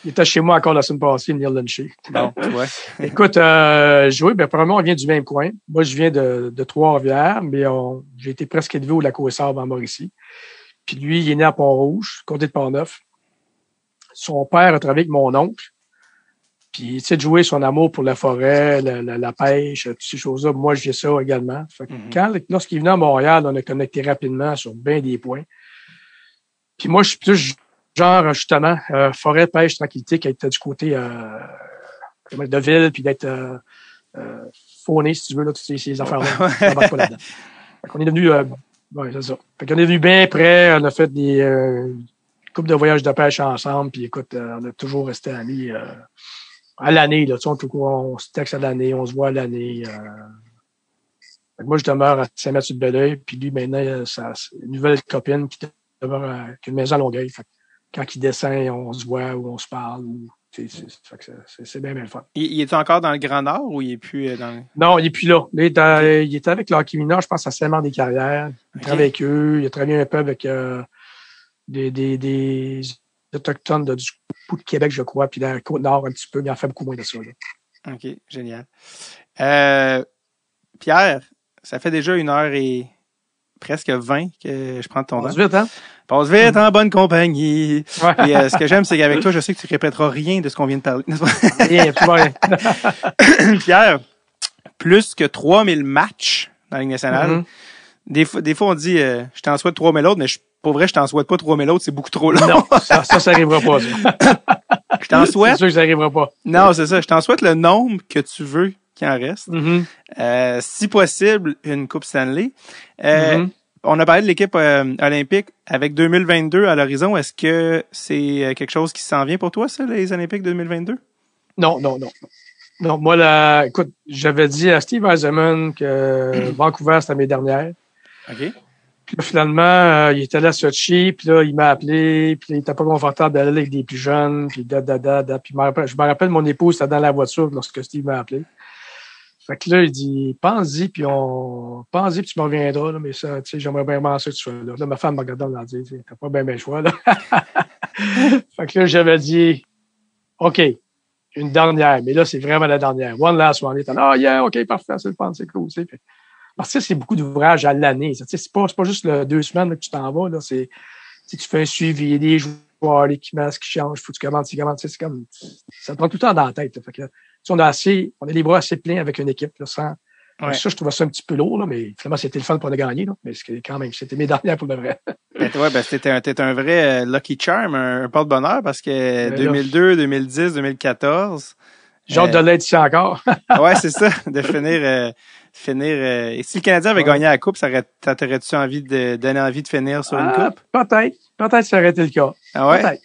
il était chez moi encore la semaine passée, Neil Lunchy. bon, *laughs* tu vois. Écoute, euh, Joey, ben, probablement, on vient du même coin. Moi, je viens de, de Trois-Rivières, mais on- j'ai été presque élevé au lac aux Sables en Mauricie. Puis lui, il est né à Pont-Rouge, côté de Pont-Neuf. Son père a travaillé avec mon oncle. Puis, tu sais, de jouer son amour pour la forêt, la, la- la pêche, toutes ces choses-là. Moi, j'ai ça également. Fait que quand, lorsqu'il est venu à Montréal, on a connecté rapidement sur bien des points. Puis moi, je suis plus genre, justement, euh, forêt, pêche, tranquillité, qui était du côté euh, de ville, puis d'être euh, euh, fauné, si tu veux, là, toutes ces, ces affaires-là. *laughs* Qu'on est devenu, euh, ouais, c'est ça. Fait qu'on est devenu bien près, on a fait des euh, couples de voyages de pêche ensemble, puis écoute, euh, on a toujours resté amis euh, à l'année, là, tu sais, on, on, on se texte à l'année, on se voit à l'année. Euh, moi, je demeure à Saint-Mathieu-de-Belleuil, puis lui, maintenant, il a sa, nouvelle copine qui demeure à, une maison à Longueuil. Fait quand il descend, on se voit ou on se parle. Ou, c'est, bien, bien le fun. Il, il est encore dans le Grand Nord ou il est plus euh, dans le... Non, il est plus là. Il, est dans- il était avec l'hockey mineur, je pense, à Saint-Marc des Carrières. Il Ok. travaille avec eux. Il a travaillé un peu avec euh, des, des, des Autochtones de, du bout de Québec, je crois, puis dans la Côte-Nord un petit peu, mais il en fait beaucoup moins de ça. Là. OK, génial. Euh, Pierre, ça fait déjà une heure et presque vingt que je prends de ton temps. passe vite, hein? Passe vite en bonne compagnie. Ouais. Et euh, ce que j'aime, c'est qu'avec toi, je sais que tu répéteras rien de ce qu'on vient de parler. N'est-ce pas? *laughs* Rien, absolument rien. *laughs* Pierre, plus que 3000 matchs dans la Ligue nationale. Mhm. Des, fois, des fois, on dit, euh, je t'en souhaite 3000 autres, mais je, pour vrai, je t'en souhaite pas 3000 autres, c'est beaucoup trop long. Non, ça, ça, ça arrivera pas. Ça. *coughs* je t'en C'est souhaite. sûr que ça arrivera pas. Non, c'est ça. Je t'en souhaite le nombre que tu veux qu'il en reste. Mhm. Euh, si possible, une Coupe Stanley. Euh, Mhm. On a parlé de l'équipe euh, olympique avec 2022 à l'horizon. Est-ce que c'est quelque chose qui s'en vient pour toi, ça, les Olympiques 2022? Non, non, non. Non, moi, là, écoute, j'avais dit à Steve Eisenman que Vancouver, c'était mes dernières. OK. Puis là, finalement, euh, il était là à Sochi, puis là, il m'a appelé, puis il était pas confortable d'aller avec des plus jeunes, puis da, da, da, da. Puis je me rappelle, mon épouse était dans la voiture lorsque Steve m'a appelé. Fait que là, il dit, pense-y, puis on, pense-y, puis tu me reviendras, là, mais ça, tu sais, j'aimerais vraiment ça que tu sois là. Là, ma femme me regardait, elle m'a dit, t'as pas bien le choix, là. *laughs* fait que là, j'avais dit, OK, une dernière, mais là, c'est vraiment la dernière. One last one. Il était là, ah, yeah, OK, parfait, c'est le fun, c'est cool, tu sais. Parce que c'est beaucoup d'ouvrages à l'année. C'est pas, c'est pas juste le deux semaines là, que tu t'en vas. Là, c'est, tu fais un suivi, des joueurs, l'équipement, ce qui change, faut que tu commandes, tu commandes. C'est comme, ça te prend tout le temps dans la tête. là. Fait que, on a assez, on a les bras assez pleins avec une équipe, là, sans, Ouais. ça, je trouvais ça un petit peu lourd, là, mais finalement, c'était le fun pour le gagner, là. Mais c'est quand même, c'était mes dernières pour le vrai. *laughs* Ben, ouais, ben, t'es un, un vrai euh, lucky charm, un, un porte-bonheur parce que Ben là. 2002, 2010, 2014. J'ai hâte euh, de l'être ici encore. *laughs* ouais, c'est ça, de finir, euh, finir. euh, et si le Canadien avait Ouais. gagné la coupe, ça aurait, ça t'aurais-tu envie de donner envie de finir sur une Ah, coupe? Peut-être. Peut-être ça aurait été le cas. Ah ouais? Peut-être.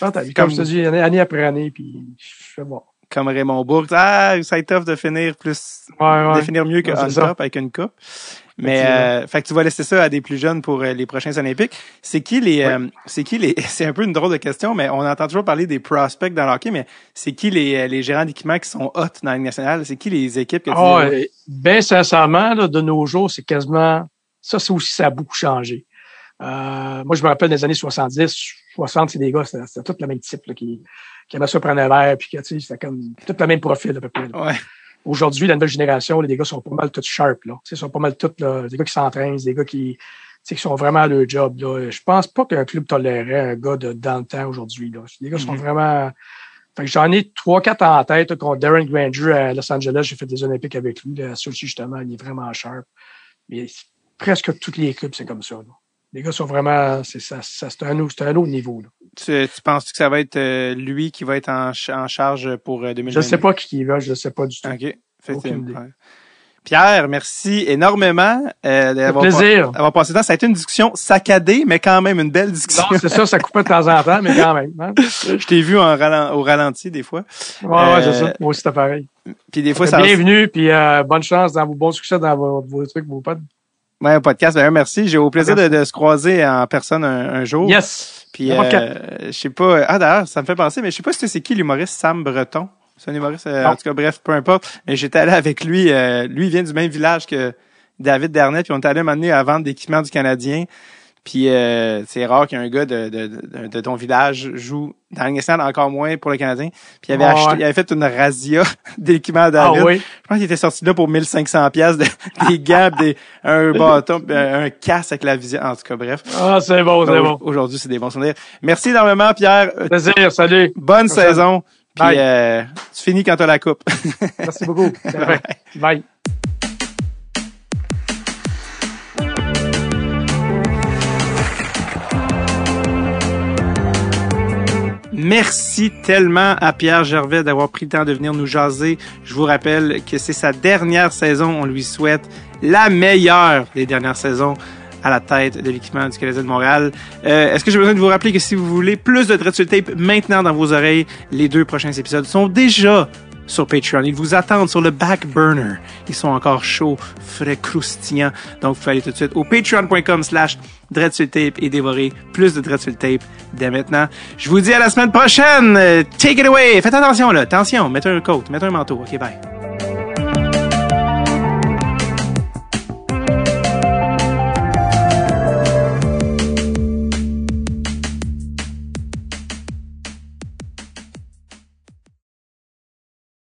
Peut-être. Comme- Comme je te dis, année, année après année, puis je fais voir. Comme Raymond Bourg. Ah, ça être tough de finir plus, Ouais, ouais. de finir mieux ça. top avec une coupe. Mais, euh, fait que tu vas laisser ça à des plus jeunes pour euh, les prochains Olympiques. C'est qui les, euh, c'est qui les, *laughs* c'est un peu une drôle de question, mais on entend toujours parler des prospects dans le hockey, mais c'est qui les, euh, les gérants d'équipement qui sont hot dans la Ligue nationale? C'est qui les équipes que tu dis, euh, ben sincèrement, là, de nos jours, c'est quasiment ça, c'est aussi ça a beaucoup changé. Euh, moi, je me rappelle des années 70, 60, c'est des gars, c'était c'était tout le même type là, qui, qui aimaient ça prendre un verre, puis que, tu sais, c'était comme tout le même profil à peu près. là. Ouais. Aujourd'hui, la nouvelle génération, les gars sont pas mal tous sharp. Là. Ils sont pas mal tous là, des gars qui s'entraînent, des gars qui, qui sont vraiment à leur job. Là. Je pense pas qu'un club tolérerait un gars de dans le temps aujourd'hui. Là. Les gars sont Mhm. vraiment. J'en ai trois, quatre en tête. contre Darren Granger à Los Angeles, j'ai fait des Olympiques avec lui. Là, Sochi, justement, il est vraiment sharp. Mais presque tous les clubs, c'est comme ça. Là. Les gars sont vraiment. C'est ça, ça c'est un, un autre niveau. Là. Tu, tu penses que ça va être euh, lui qui va être en, en charge pour euh, 2022? Je sais pas qui va, je sais pas du tout. OK. Pierre, merci énormement euh, d'avoir plaisir. pas- passé le temps. Ça a été une discussion saccadée, mais quand même une belle discussion. Non, c'est ça, ça coupait de temps en temps, mais quand même. Hein? *laughs* Je t'ai vu en au ralenti des fois. Ouais, ouais, Euh, c'est ça. Moi aussi, c'était pareil. Puis des fois, ça... Bienvenue, puis euh, bonne chance dans vos bons succès dans vos, vos trucs, vos potes. Ouais, un podcast. Ben, merci. J'ai au plaisir de, de se croiser en personne un, un jour. Yes! Puis, euh, je sais pas. Ah, d'ailleurs, ça me fait penser, mais je sais pas si c'est qui l'humoriste Sam Breton. C'est un humoriste. euh, en tout cas, bref, peu importe. Mais j'étais allé avec lui. euh, lui, il vient du même village que David Dernet. Puis on est allé m'amener à vendre d'équipements du Canadien. Puis euh, c'est rare qu'un gars de, de, de, de ton village joue dans le encore moins pour le Canadien. Puis il avait, acheté, ouais. il avait fait une razzia *laughs* d'équipements à Ah David. oui? Je pense qu'il était sorti là pour 1500 pièces de, des gants, des, un bâton, pis *laughs* un, un casque avec la vision. En tout cas, bref. Ah, c'est bon, c'est bon. Aujourd'hui, c'est des bons souvenirs. Merci énormément, Pierre. Euh, Plaisir, salut. Bonne Merci. saison. Puis euh, tu finis quand t'as la coupe. Merci beaucoup. *laughs* Bye. Merci tellement à Pierre Gervais d'avoir pris le temps de venir nous jaser. Je vous rappelle que c'est sa dernière saison. On lui souhaite la meilleure des dernières saisons à la tête de l'équipement du Canadien de Montréal. Euh, Est-ce que j'ai besoin de vous rappeler que si vous voulez plus de Dread sur le Tape maintenant dans vos oreilles, les deux prochains épisodes sont déjà sur Patreon. Ils vous attendent sur le back burner. Ils sont encore chauds, frais, croustillants. Donc, vous pouvez aller tout de suite au patreon.com slash tape et dévorer plus de tape dès maintenant. Je vous dis à la semaine prochaine. Take it away. Faites attention, là. Attention. Mettez un coat. Mettez un manteau. OK, bye.